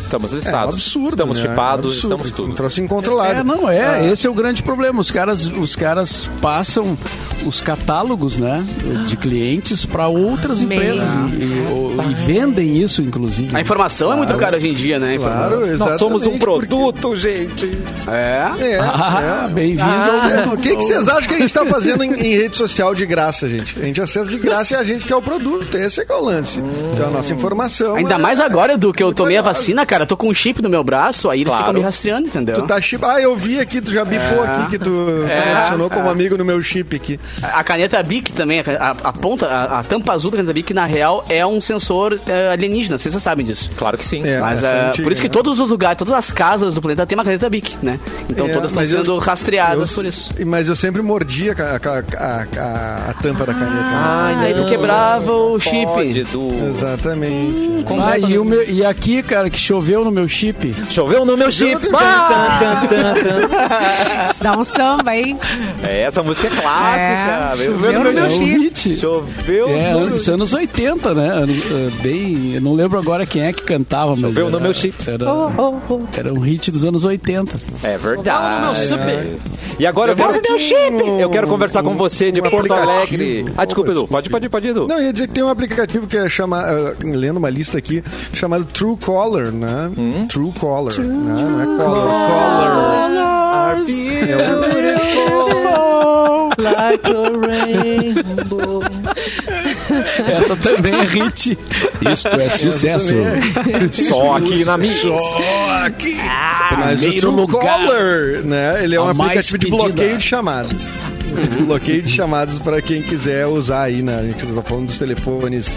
S1: Estamos
S4: É um
S1: listados.
S4: absurdo.
S1: Estamos
S4: né?
S1: chipados,
S4: É um absurdo.
S1: estamos
S4: Um
S1: tudo.
S4: troço incontrolável.
S5: É, não é.
S4: Ah.
S5: Esse é o grande problema. Os caras, os caras passam os catálogos, né, de clientes para outras empresas e, e- e vendem isso, inclusive.
S3: A informação é muito cara hoje em dia, né?
S4: Claro, exatamente.
S1: Nós somos um
S4: porque-
S1: produto, gente.
S3: É.
S4: É,
S5: Ah,
S4: é.
S5: bem-vindo.
S4: Ah,
S5: ao-
S4: o que, que vocês acham que a gente tá fazendo em, em rede social de graça, gente? A gente acessa de graça e a gente que é o produto. Esse é que é o lance. Então a nossa informação.
S3: Ainda
S4: é-
S3: mais agora, do que eu tomei a vacina, cara. Eu tô com um chip no meu braço, aí eles
S1: Claro.
S3: ficam me rastreando, entendeu?
S4: Tu tá chip. Ah, eu vi aqui, tu já bipou aqui que tu, tu
S3: É.
S4: como amigo no meu chip aqui.
S3: A caneta Bic também, a, a- ponta, a, a tampa azul da caneta Bic, na real, é um sensor é, alienígena, vocês já sabem disso.
S1: Claro que sim.
S4: É,
S3: Mas é,
S4: antiga,
S3: por isso que
S4: né?
S3: todos os lugares, todas as casas do planeta tem uma caneta Bic, né? Então
S4: É,
S3: todas estão
S4: mas eu-
S3: sendo rastreadas
S4: eu-
S3: por isso.
S4: Mas eu sempre mordia a, a- a- a- a tampa da caneta.
S3: Ai, daí tu quebrava o chip.
S1: Pode, Edu.
S4: Exatamente.
S5: Ah, e, o meu- e aqui, cara, que choveu no meu chip.
S1: Choveu no meu chip.
S2: Isso dá um samba, hein?
S1: É, essa música é clássica.
S2: É,
S1: meu
S2: choveu
S1: Deus.
S2: no meu
S5: é
S2: chip.
S5: hit.
S1: Choveu
S5: É,
S1: no
S5: anos, anos 80, né? Eh, Bem, eu não lembro agora quem é que cantava, mas
S1: Choveu no
S5: era,
S1: meu chip.
S5: Era, era um hit dos anos 80.
S1: É verdade.
S3: no meu chip.
S1: E agora eu quero,
S4: meu chip.
S1: eu quero conversar com você de
S4: Um
S1: Porto. Alegre. Ah, desculpa, Edu. Pode, pode, pode, Edu.
S4: Não, eu ia dizer que tem um aplicativo que é chamado, lendo uma lista aqui, chamado True Caller, né?
S1: Hum?
S4: True Caller, né? Não é Caller, Caller.
S5: Essa também é hit. Isto é sucesso.
S1: Só aqui na Mix.
S4: Só aqui. Mas o
S5: primeiro
S4: True
S5: lugar.
S4: Caller, né? Ele é um
S5: A mais
S4: aplicativo de bloqueio de chamadas. bloqueio de chamadas para quem quiser usar aí, né? A gente tá falando dos telefones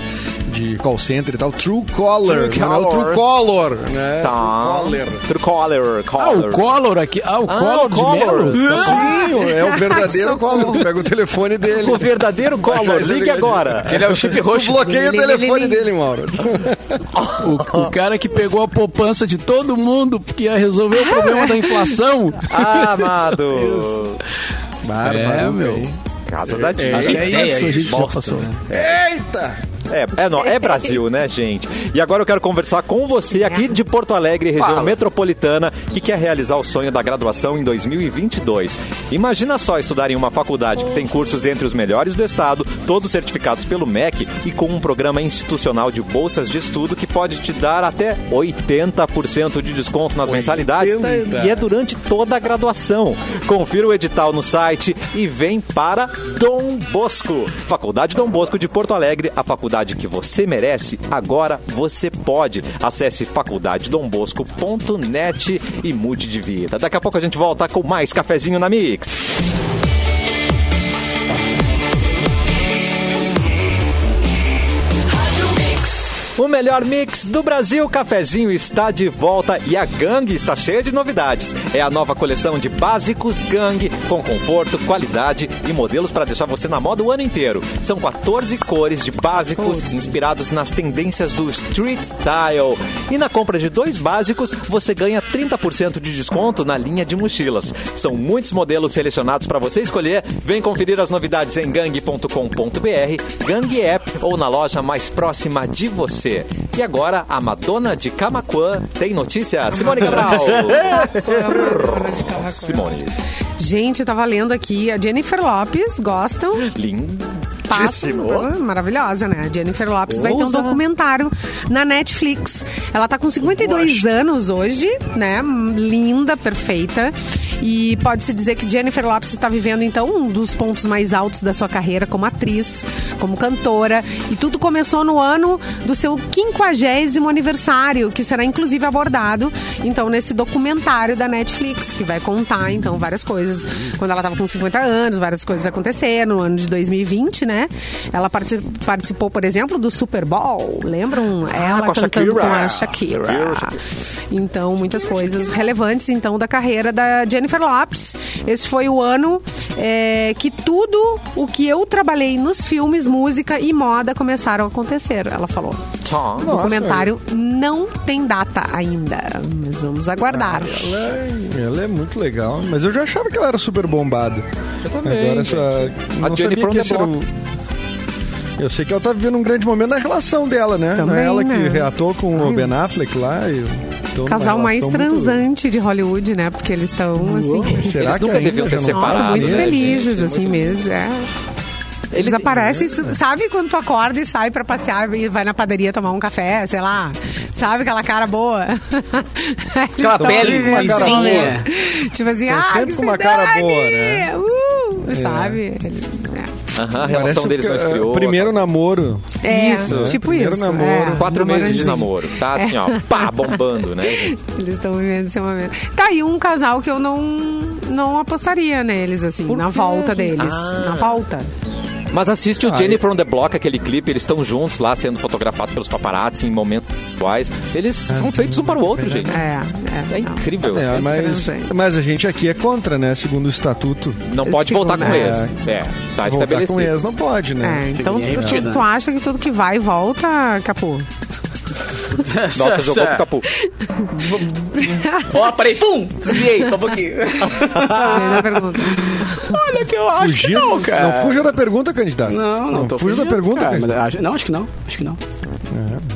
S4: de call center e tal. True Caller,
S1: True
S4: é o
S1: Caller.
S4: True Caller, né?
S1: Tá.
S4: True Caller.
S1: True Caller.
S5: Ah,
S1: Caller.
S5: o Collor aqui. Ah, o Collor
S1: o
S5: de. Mello.
S4: Sim, é o verdadeiro. Collor. Tu pega o telefone dele.
S1: O verdadeiro
S4: é
S1: Ligue agora.
S3: Ele é o chip
S4: Tu
S3: roxo.
S4: bloqueia o telefone dele, Mauro.
S5: O, o cara que pegou a poupança de todo mundo porque ia resolver o problema da inflação.
S1: Ah, amado.
S4: Bárbaro,
S5: É, meu.
S1: Casa da
S5: É,
S1: Tia.
S5: é isso, a gente já
S3: bosta,
S5: passou.
S3: né?
S4: Eita!
S1: É, é, não, é Brasil, né, gente? E agora eu quero conversar com você aqui de Porto Alegre, região
S3: Fala.
S1: metropolitana, que quer realizar o sonho da graduação em 2022. Imagina só estudar em uma faculdade que tem cursos entre os melhores do estado, todos certificados pelo MEC e com um programa institucional de bolsas de estudo que pode te dar até 80% de desconto nas mensalidades.
S4: 80.
S1: E é durante toda a graduação. Confira o edital no site e vem para Dom Bosco. Faculdade Dom Bosco de Porto Alegre, a faculdade que você merece, agora você pode. Acesse faculdadedombosco.net e mude de vida. Daqui a pouco a gente volta com mais cafezinho na Mix. O melhor mix do Brasil, cafezinho está de volta e a Gang está cheia de novidades. É a nova coleção de básicos Gang com conforto, qualidade e modelos para deixar você na moda o ano inteiro. São 14 cores de básicos inspirados nas tendências do street style. E na compra de dois básicos, você ganha 30% de desconto na linha de mochilas. São muitos modelos selecionados para você escolher. Vem conferir as novidades em gang.com.br, Gang App ou na loja mais próxima de você. E agora, a Madonna de Camacuã tem notícia. Simone Cabral. Simone.
S2: Gente, eu tava lendo aqui, a Jennifer Lopes, gostam? Passa,
S1: Lindíssimo.
S2: Ah, maravilhosa, né? A Jennifer Lopes vai ter um documentário na Netflix. Ela tá com 52 anos hoje, né? Linda, perfeita. E pode-se dizer que Jennifer Lopes está vivendo, então, um dos pontos mais altos da sua carreira como atriz, como cantora. E tudo começou no ano do seu 50 aniversário, que será inclusive abordado, então, nesse documentário da Netflix, que vai contar, então, várias coisas. Quando ela estava com 50 anos, várias coisas aconteceram no ano de 2020, né? Ela partici- participou, por exemplo, do Super Bowl. Lembram? ela
S1: com
S2: cantando
S1: Shakira.
S2: com a Shakira.
S1: Shakira.
S2: Então, muitas coisas relevantes, então, da carreira da Jennifer Lopes. Esse foi o ano é, que tudo o que eu trabalhei nos filmes, música e moda começaram a acontecer, ela falou.
S1: Tchau.
S2: O documentário não tem data ainda, mas vamos aguardar.
S4: Ela é, ela é muito legal, mas eu já achava que ela era super bombada.
S1: Eu também.
S4: Agora essa. Não
S1: Jennifer
S4: sabia
S1: on
S4: que
S1: the
S4: esse era
S1: block.
S4: o. Eu sei que ela tá vivendo um grande momento na relação dela, né? não
S2: Também,
S4: é ela que
S2: né?
S4: reatou com o. Ben Affleck lá. E, então,
S2: O casal mais
S4: relação muito-
S2: transante de Hollywood, né? Porque eles estão, assim...
S4: Será
S1: Eles
S4: que
S1: nunca deviam ter separado,
S2: Nossa, muito
S1: né,
S2: felizes,
S1: gente?
S2: assim mesmo. É. Eles
S1: Ele-
S2: aparecem, sabe quando tu acorda e sai pra passear e vai na padaria tomar um café, sei lá, sabe aquela cara boa?
S3: Aquela pele lisinha.
S2: Tipo assim,
S4: Tão
S2: ah,
S4: sempre
S2: que
S4: com uma cara boa, né?
S2: Uh, Sabe? Ele-
S1: Aham, a
S4: Parece
S1: relação deles
S4: que,
S1: não
S4: é,
S1: esfriou.
S4: Primeiro namoro.
S2: É,
S1: Isso.
S2: tipo
S4: Primeiro
S2: isso.
S4: namoro.
S2: é,
S1: Quatro meses de namoro. Tá assim, ó, pá, bombando, né? gente?
S2: Eles estão vivendo esse momento. Tá aí um casal que eu não, não apostaria neles, assim, na volta deles.
S1: Ah.
S2: Na volta.
S1: Mas assiste o
S4: Ah,
S1: Jennifer on the Block, aquele clipe, eles estão juntos lá, sendo fotografados pelos paparazzi em momentos iguais. Eles são feitos um para o outro, gente.
S2: É, é.
S1: É incrível.
S4: É,
S1: assim.
S4: mas, mas a gente aqui é contra, né? Segundo o estatuto.
S1: Não pode
S2: Segundo,
S1: voltar com
S2: é.
S1: ex. É, tá
S4: Voltar
S1: estabelecido.
S4: com ex não pode, né?
S2: É, então tu, tu
S3: né?
S2: acha que tudo que vai volta, Capu?
S1: Nossa, jogou pro capô.
S3: Ó, parei, pum! Desviei, só um pouquinho. Olha que eu acho
S4: Fugir?
S3: que não, cara.
S4: Não fuja da pergunta, candidato.
S3: Não, não, tô
S4: fuja da pergunta,
S3: cara,
S4: candidato.
S3: acho- Não, acho que não. Acho que não.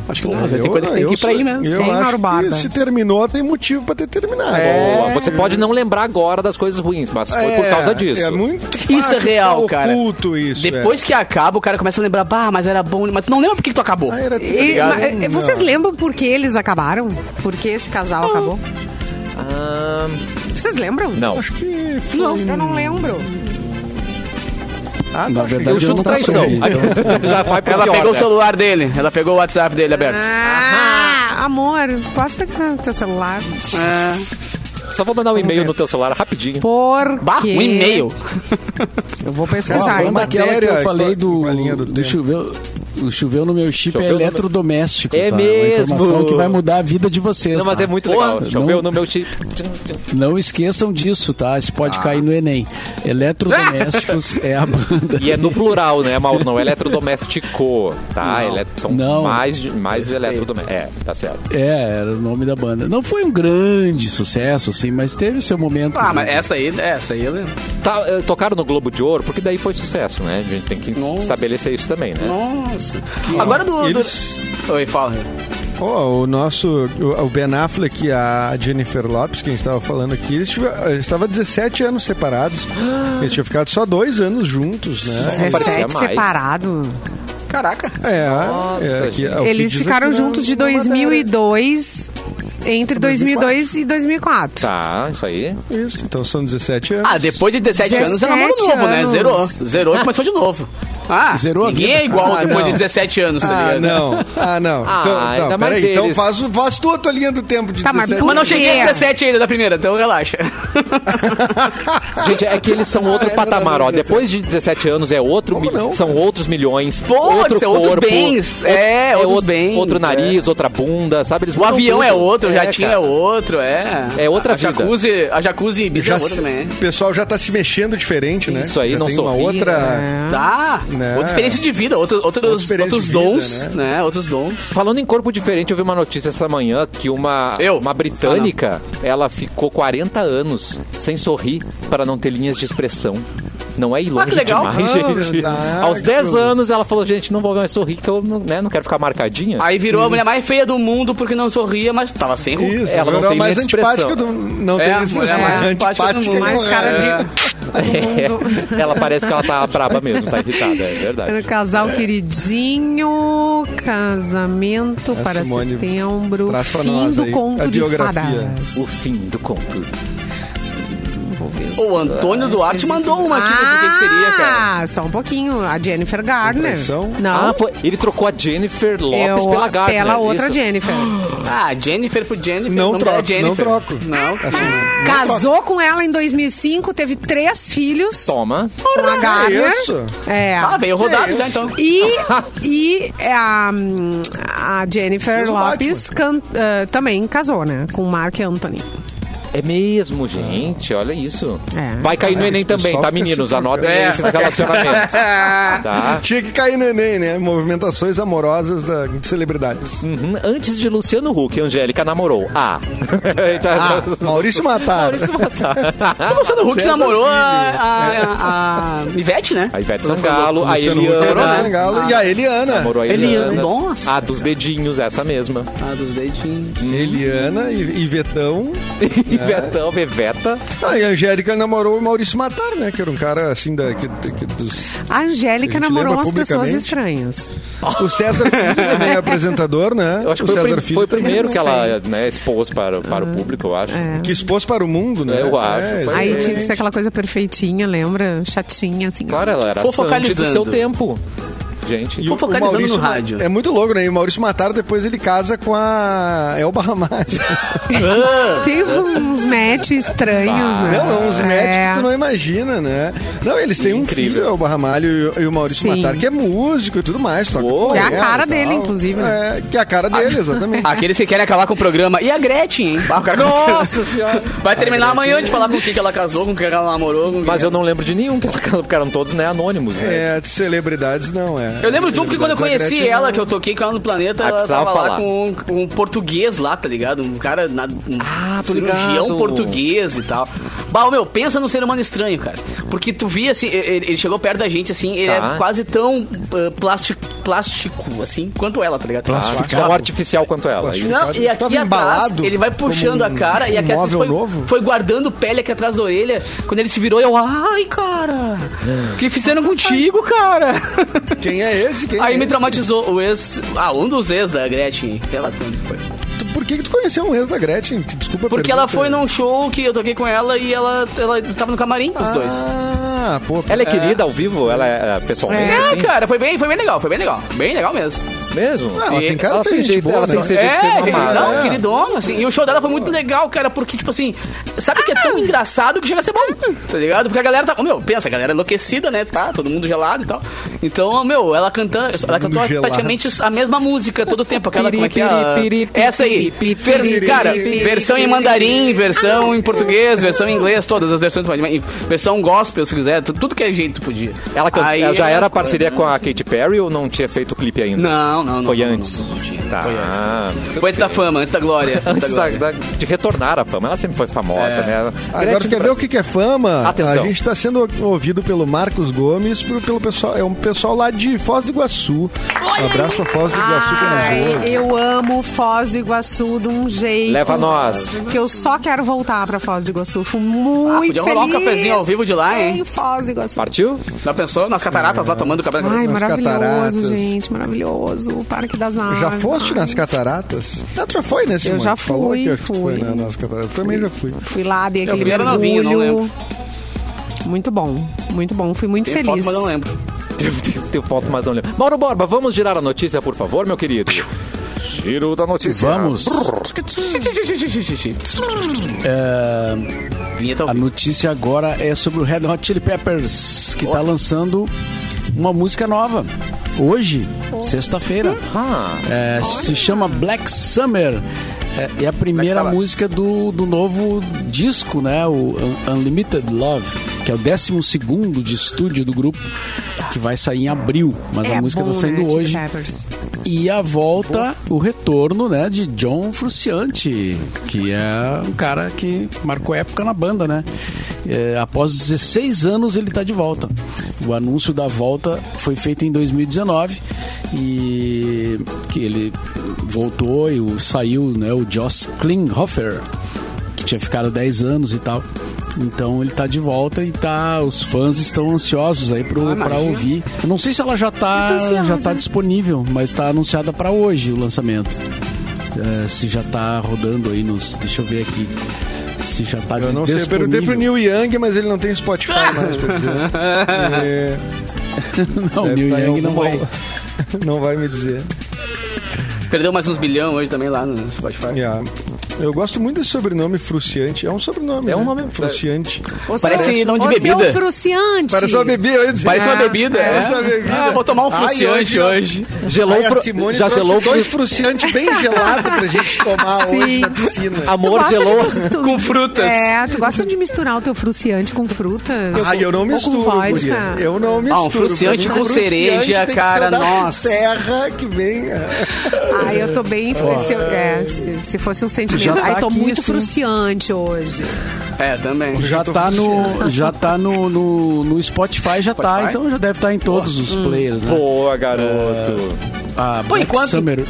S3: Acho que não. Às vezes
S4: Eu-
S3: tem coisa que tem que ir pra aí mesmo.
S4: Eu acho que se terminou, tem motivo pra ter terminado.
S1: Boa. Você pode não lembrar agora das coisas ruins, mas foi por
S4: É,
S1: causa disso.
S4: É muito
S3: Isso é real, cara.
S4: oculto isso. é.
S3: Depois que acaba, o cara começa a lembrar, bah, mas era bom, mas tu não lembra por que tu acabou.
S4: Ah, era
S2: E- mas, eh, vocês lembram por que eles acabaram? Por que esse casal acabou?
S1: Ah,
S2: Vocês lembram?
S1: não.
S4: Acho que foi...
S2: Não, eu não lembro.
S4: Ah,
S5: Na
S4: tá,
S5: verdade,
S1: Eu chuto
S5: não
S1: traição. Já vai
S3: Ela
S1: pior,
S3: pegou o
S1: né?
S3: celular dele, ela pegou o WhatsApp dele aberto.
S2: Ah, amor, posso pegar teu celular?
S3: É.
S1: Só vou mandar um e-mail no teu celular rapidinho.
S2: Por
S3: Bah,
S2: quê?
S3: um e-mail.
S2: Eu vou pesquisar.
S5: a
S2: hein?
S5: banda aquela que
S4: matéria
S5: eu falei do,
S4: a linha do
S5: do,
S4: tempo.
S5: Choveu, o choveu no meu chip
S1: Choveu
S5: é eletrodoméstico.
S1: É
S5: tá?
S1: mesmo?
S5: Uma informação que vai mudar a vida de vocês.
S1: Não, mas
S5: tá?
S1: é muito legal. Choveu
S5: não-
S1: no meu chip.
S5: Não esqueçam disso, tá? Isso pode
S1: Ah.
S5: cair no Enem. Eletrodomésticos é a banda.
S1: E é no plural, né, Mauro? Não é eletrodoméstico, tá? Ele- são
S5: Não.
S1: mais, mais eletrodomésticos. É, tá certo.
S5: É, era o nome da banda. Não foi um grande sucesso, assim, mas teve seu momento.
S3: Ah, mas essa aí, essa aí eu lembro.
S1: Tá, eh, tocaram no Globo de Ouro, porque daí foi sucesso, né? A gente tem que
S3: Nossa.
S1: estabelecer isso também, né?
S3: Nossa. Agora do. do-
S4: Eles...
S3: Oi, fala.
S4: Ó, o nosso, o Ben Affleck e a Jennifer Lopes, que a gente estava falando aqui, eles estavam 17 anos separados. Eles tinham ficado só dois anos juntos, né?
S1: parecia
S2: 17
S1: mais.
S2: separado.
S3: Caraca.
S4: É,
S1: Nossa,
S4: é, que- é que
S2: Eles ficaram juntos de
S4: na matéria.
S2: 2002 Entre 2002 e 2004.
S1: Tá, isso aí.
S4: Isso, então são 17 anos.
S3: Ah, depois de 17, anos é namoro
S2: 17
S3: novo, né?
S2: anos.
S3: Zerou. Zerou e começou de novo. Ah,
S5: Zerou a
S3: ninguém
S5: vida.
S3: é igual
S4: Ah,
S3: depois
S4: não.
S3: de 17 anos, tá
S4: Ah,
S3: ligado?
S4: não. Ah, não.
S1: Ah,
S4: então,
S1: ainda mais
S4: peraí. Então faz, faz tu a tua linha do tempo de
S2: Tá, mas
S4: 17
S3: Mas não cheguei a 17 ainda da primeira, então relaxa.
S1: Gente, é que eles são outro
S4: Ah, é
S1: patamar, ó. Depois de 17 anos é outro,
S4: Como
S1: mi-
S4: não,
S1: são outros milhões,
S3: Pô,
S1: outro
S3: é outros
S1: corpo,
S3: bens.
S1: outro-
S3: É, outros
S1: outro,
S3: bens,
S1: outro
S3: é.
S1: nariz, outra bunda, sabe? Eles
S3: O avião
S1: tudo.
S3: é outro, o jatinho é, outro, é.
S1: É outra
S3: a
S1: vida.
S3: Jacuzzi, a jacuzzi
S4: Já
S3: é outra
S4: se-
S3: também.
S4: o pessoal já tá se mexendo diferente, né?
S1: Isso aí,
S4: já
S1: não
S4: tem uma outra.
S2: É.
S3: Tá,
S4: Né?
S3: outra experiência de vida, outro, outros, outros
S4: de vida,
S3: dons, né? Outros dons.
S1: Falando em corpo diferente, eu vi uma notícia essa manhã que uma,
S3: Eu?
S1: uma britânica, ela ficou 40 anos sem sorrir para não ter linhas de expressão. Não é ir longe
S3: Ah, que legal.
S1: demais,
S4: Ah,
S1: gente.
S4: verdade.
S1: Aos 10 anos ela falou, gente, não vou mais sorrir, que eu não, né, não quero ficar marcadinha.
S3: Aí virou a mulher mais feia do mundo porque não sorria, mas tava sem.
S4: Isso,
S1: Ela não tem
S4: mais
S1: nem expressão.
S4: antipática do. Não
S3: É,
S4: tem expressão, mas
S2: mais
S3: antipática mundo.
S2: Mais
S4: não
S2: cara
S4: é.
S2: de. Mundo.
S1: Ela parece que ela tá braba mesmo, tá irritada, é verdade.
S2: Era casal queridinho, casamento
S4: É,
S2: para
S4: Simone,
S2: setembro, fim do
S4: aí
S2: conto
S4: a
S2: de
S4: biografia.
S2: fadas.
S1: O fim do conto.
S3: O Antônio Duarte
S2: Existem-
S3: mandou uma aqui do que, que seria, cara.
S2: Ah, só um pouquinho. A Jennifer Garner.
S4: Impressão?
S2: Não.
S1: Ah, foi- ele trocou a Jennifer Lopes
S2: eu-
S1: pela Gardner.
S2: Pela outra
S1: isso?
S2: Jennifer.
S3: Ah, Jennifer por Jennifer.
S4: Não
S3: o nome dela é
S4: troco, não
S3: Jennifer.
S4: troco.
S3: Não.
S4: Assim, não
S2: Casou com ela em 2005, teve três filhos
S1: Toma.
S2: com a Gardner.
S4: isso?
S2: É.
S3: Ah, veio rodado já,
S4: isso?
S3: então.
S2: E, e a, a Jennifer
S4: Fez o
S2: Lopes can- ah, também casou, né? Com o Mark Anthony.
S1: É mesmo, gente, olha isso.
S2: É.
S1: Vai cair no Enem também, tá, meninos? Anotem aí esses relacionamentos. Tá?
S4: Tinha que cair no Enem, né? Movimentações amorosas da, de celebridades.
S1: Uhum. Antes de Luciano Huck, Angélica namorou. Ah. Então,
S4: Ah, Maurício Matar.
S1: Maurício Matar.
S3: O Luciano Huck
S4: César
S3: namorou a, a, a, a Ivete, né?
S1: A Ivete Sangalo, a Eliana.
S4: Sangalo, E a Eliana.
S1: Namorou a
S3: Eliana.
S1: Eliana.
S3: Nossa.
S1: A dos dedinhos, essa mesma.
S3: Ah, dos dedinhos.
S4: Eliana e Ivetão.
S1: Ivetão, Veveta.
S4: Ah, e a Angélica namorou o Maurício Matar, né? Que era um cara assim da, que, que- dos.
S2: A Angélica
S4: A
S2: namorou umas pessoas estranhas.
S4: O César Filho também é apresentador, né?
S1: Eu acho que
S4: o
S1: foi,
S4: César
S1: prim-
S4: Filho
S1: foi o
S4: também.
S1: primeiro que ela né, expôs para, para o público, eu acho.
S4: Que expôs para o mundo, né?
S1: Eu acho, foi-
S2: Aí tinha que ser aquela coisa perfeitinha, lembra? Chatinha, assim.
S1: Claro, ela era sante do seu tempo. Gente,
S4: E o- o
S3: focalizando
S4: Maurício
S3: no rádio.
S4: É muito louco, né? E o Maurício Matar, depois ele casa com a Elba Ramalho.
S2: Teve uns match estranhos, né?
S4: Não, é uns
S2: É.
S4: match que tu não imagina, né? Não, eles têm um
S1: Incrível.
S4: filho, Elba Ramalho e o- e o Maurício
S2: Sim.
S4: Matar, que é músico e tudo mais. Toca
S1: Uou.
S2: Que é a cara dele, inclusive, né?
S4: É, que é a cara dele, exatamente.
S3: Aqueles que querem acabar com o programa. E a Gretchen, hein? Ah, o cara
S1: Nossa senhora!
S3: Vai terminar amanhã de falar com quem que ela casou, com quem que ela namorou. Com quem
S1: Mas eu não lembro de nenhum, que ela casou, porque eram todos né, anônimos. Né?
S4: É, de celebridades não é.
S3: Eu lembro de um porque quando eu conheci ela, que eu toquei com ela no planeta,
S1: Ah,
S3: ela tava lá com um, um português lá, tá ligado? Um cara, na, um
S1: Ah,
S3: cirurgião
S1: ligado.
S3: português e tal. Bah, meu, pensa num ser humano estranho, cara. Porque tu via, assim, ele, ele chegou perto da gente, assim, ele
S1: Tá.
S3: é quase tão uh, plástico, plástico, assim, quanto ela, tá ligado?
S1: Ah, tão artificial quanto ela.
S4: Plástico.
S3: Não, e aqui atrás,
S4: embalado
S3: ele vai puxando a cara e aqui atrás foi,
S4: novo?
S3: foi guardando pele aqui atrás da orelha. Quando ele se virou, eu, ai, cara, o que fizeram contigo, cara?
S4: Quem é esse? Quem
S3: Aí
S4: é
S3: me
S4: esse?
S3: traumatizou o ex. Ah, um dos ex da Gretchen. Ela quando foi.
S4: Tu- Por que, que tu conheceu um ex da Gretchen? Desculpa a
S3: Porque ela
S4: pergunta.
S3: foi num show que eu toquei com ela e ela, ela tava no camarim, os dois.
S4: Ah, pô.
S1: Ela é querida ao vivo? Ela é é, pessoalmente?
S3: É,
S1: assim?
S3: cara, foi bem, foi bem legal, foi bem legal. Bem legal mesmo.
S1: Mesmo?
S4: Ah, ela tem cara
S1: ela
S4: de ser
S1: tem
S4: gente
S1: jeito,
S4: boa,
S1: ela
S4: né?
S1: tem que ser jeito de
S3: É,
S1: mamada.
S3: não,
S4: É.
S3: queridona, assim. E o show dela foi muito legal, cara, porque, tipo assim, sabe que é tão engraçado que chega a ser bom, tá ligado? Porque a galera tá. Meu, pensa, a galera é enlouquecida, né? Tá, todo mundo gelado e tal. Então, meu, ela cantando. Ela cantou
S4: gelado.
S3: praticamente a mesma música todo o tempo. Aquela, como é que é? a-
S1: Piri, piri,
S3: Essa aí.
S1: piri,
S3: Ver-
S4: piri,
S3: Cara,
S4: piri,
S3: versão em mandarim, versão em português, versão em inglês, todas as versões. Versão gospel, se quiser, tu- tudo que é jeito podia.
S1: Ela, can-
S3: Aí
S1: ela já era parceria com a Katy Perry ou não tinha feito o clipe ainda?
S3: Não, não, não.
S1: Foi
S3: não, não,
S1: antes.
S3: não, não tinha.
S1: Tá.
S3: Foi antes. Foi antes da fama, antes da glória.
S1: Antes da-
S3: glória.
S1: da- de retornar à fama. Ela sempre foi famosa,
S3: É.
S1: né?
S4: Agora, quer ver o que que é fama?
S1: Atenção.
S4: A gente está sendo ouvido pelo Marcos Gomes, pro- pelo pessoal, é um pessoal lá de Foz do Iguaçu. Um abraço pra Foz do Iguaçu que
S2: Ai, eu amo Foz do Iguaçu de um jeito.
S1: Leva nós.
S2: Que eu só quero voltar pra Foz do Iguaçu. Fui muito
S3: Ah, podia
S2: feliz.
S3: rolar um cafezinho ao vivo de lá, hein?
S2: Em Foz do Iguaçu.
S1: Partiu?
S3: Já pensou? Nas cataratas lá tomando café
S2: Ai, maravilhoso,
S4: cataratas.
S2: gente, maravilhoso. O Parque das Aves.
S4: Já foste nas cataratas? Ah, tu já foi, né, Simone?
S2: já
S4: Tu Falou
S2: fui,
S4: que tu foi
S2: fui.
S4: na- nas cataratas. Eu também já fui.
S2: Fui lá, dei
S3: Eu
S2: aquele
S3: fui, era novinho, não
S2: mergulho.
S3: lembro.
S2: Muito bom, muito bom. Fui muito
S3: Tem foto,
S2: feliz.
S3: mas não lembro.
S1: Tem foto, mas não lembro. Mauro Borba, vamos girar a notícia, por favor, meu querido. Giro da notícia.
S5: Vamos. É, a notícia agora é sobre o Red Hot Chili Peppers, que está lançando uma música nova. Hoje, sexta-feira.
S1: Ah,
S5: É, se chama Black Summer. É, é a primeira
S3: Summer.
S5: música do, do novo disco, né? O Un- Unlimited Love, que é o 12 segundo de estúdio do grupo, que vai sair em abril. Mas
S2: É
S5: a música
S2: bom,
S5: tá saindo
S2: né,
S5: hoje. E a volta, o retorno, né, de John Frusciante, que é um cara que marcou época na banda, né? É, após 16 anos ele tá de volta. O anúncio da volta foi feito em 2019 e que ele voltou e o- saiu, né, o Joss Klinghoffer, que tinha ficado 10 anos e tal. Então ele tá de volta e tá. Os fãs estão ansiosos aí pro,
S3: Ah,
S5: pra ouvir. Eu não sei se ela já tá, já tá disponível, mas tá anunciada pra hoje o lançamento. É, se já tá rodando aí nos. Deixa eu ver aqui. Se já tá
S4: Eu não sei, eu perguntei pro Neil Young, mas ele não tem Spotify mais pra dizer. É,
S5: Não, o
S4: deve
S5: Neil
S4: tá
S5: Young não vai.
S4: Não vai me dizer.
S3: Perdeu mais uns bilhão hoje também lá no Spotify.
S4: Yeah. Eu gosto muito desse sobrenome Fruciante. É um sobrenome.
S1: É um
S4: né?
S1: nome-
S4: Fruciante.
S3: Parece nome de bebida.
S2: seu fruciante.
S4: Parece uma bebida.
S3: Parece uma bebida, é.
S4: Parece uma bebida.
S3: Ah, vou tomar um
S4: Ai,
S3: fruciante hoje.
S1: gelou
S4: Ai, a
S1: pro-
S4: Simone
S1: já gelou
S4: dois
S1: pro-
S4: fruciantes bem gelados pra gente tomar hoje na piscina.
S1: Amor gelou.
S2: mistu-
S3: Com frutas.
S2: É, tu gosta de misturar o teu fruciante com frutas?
S4: Ai, eu não misturo,
S2: com vodka?
S4: guria. Eu não misturo.
S3: Ah, um fruciante com
S4: fruciante
S3: cereja, cara, nossa.
S4: terra que vem.
S2: Ai, eu tô bem... eu- é, se, se fosse um sentimento...
S5: Já tá
S2: Ai, tô
S5: aqui,
S2: muito
S5: assim.
S2: fruciante hoje.
S3: É, também.
S5: Já
S4: tô
S5: tá no, já tá no, no, no Spotify, já tá,
S3: Spotify?
S5: então já deve estar em todos os players, né?
S1: Boa, garoto.
S5: A
S3: Pô,
S5: Black
S3: enquanto-
S5: Summer,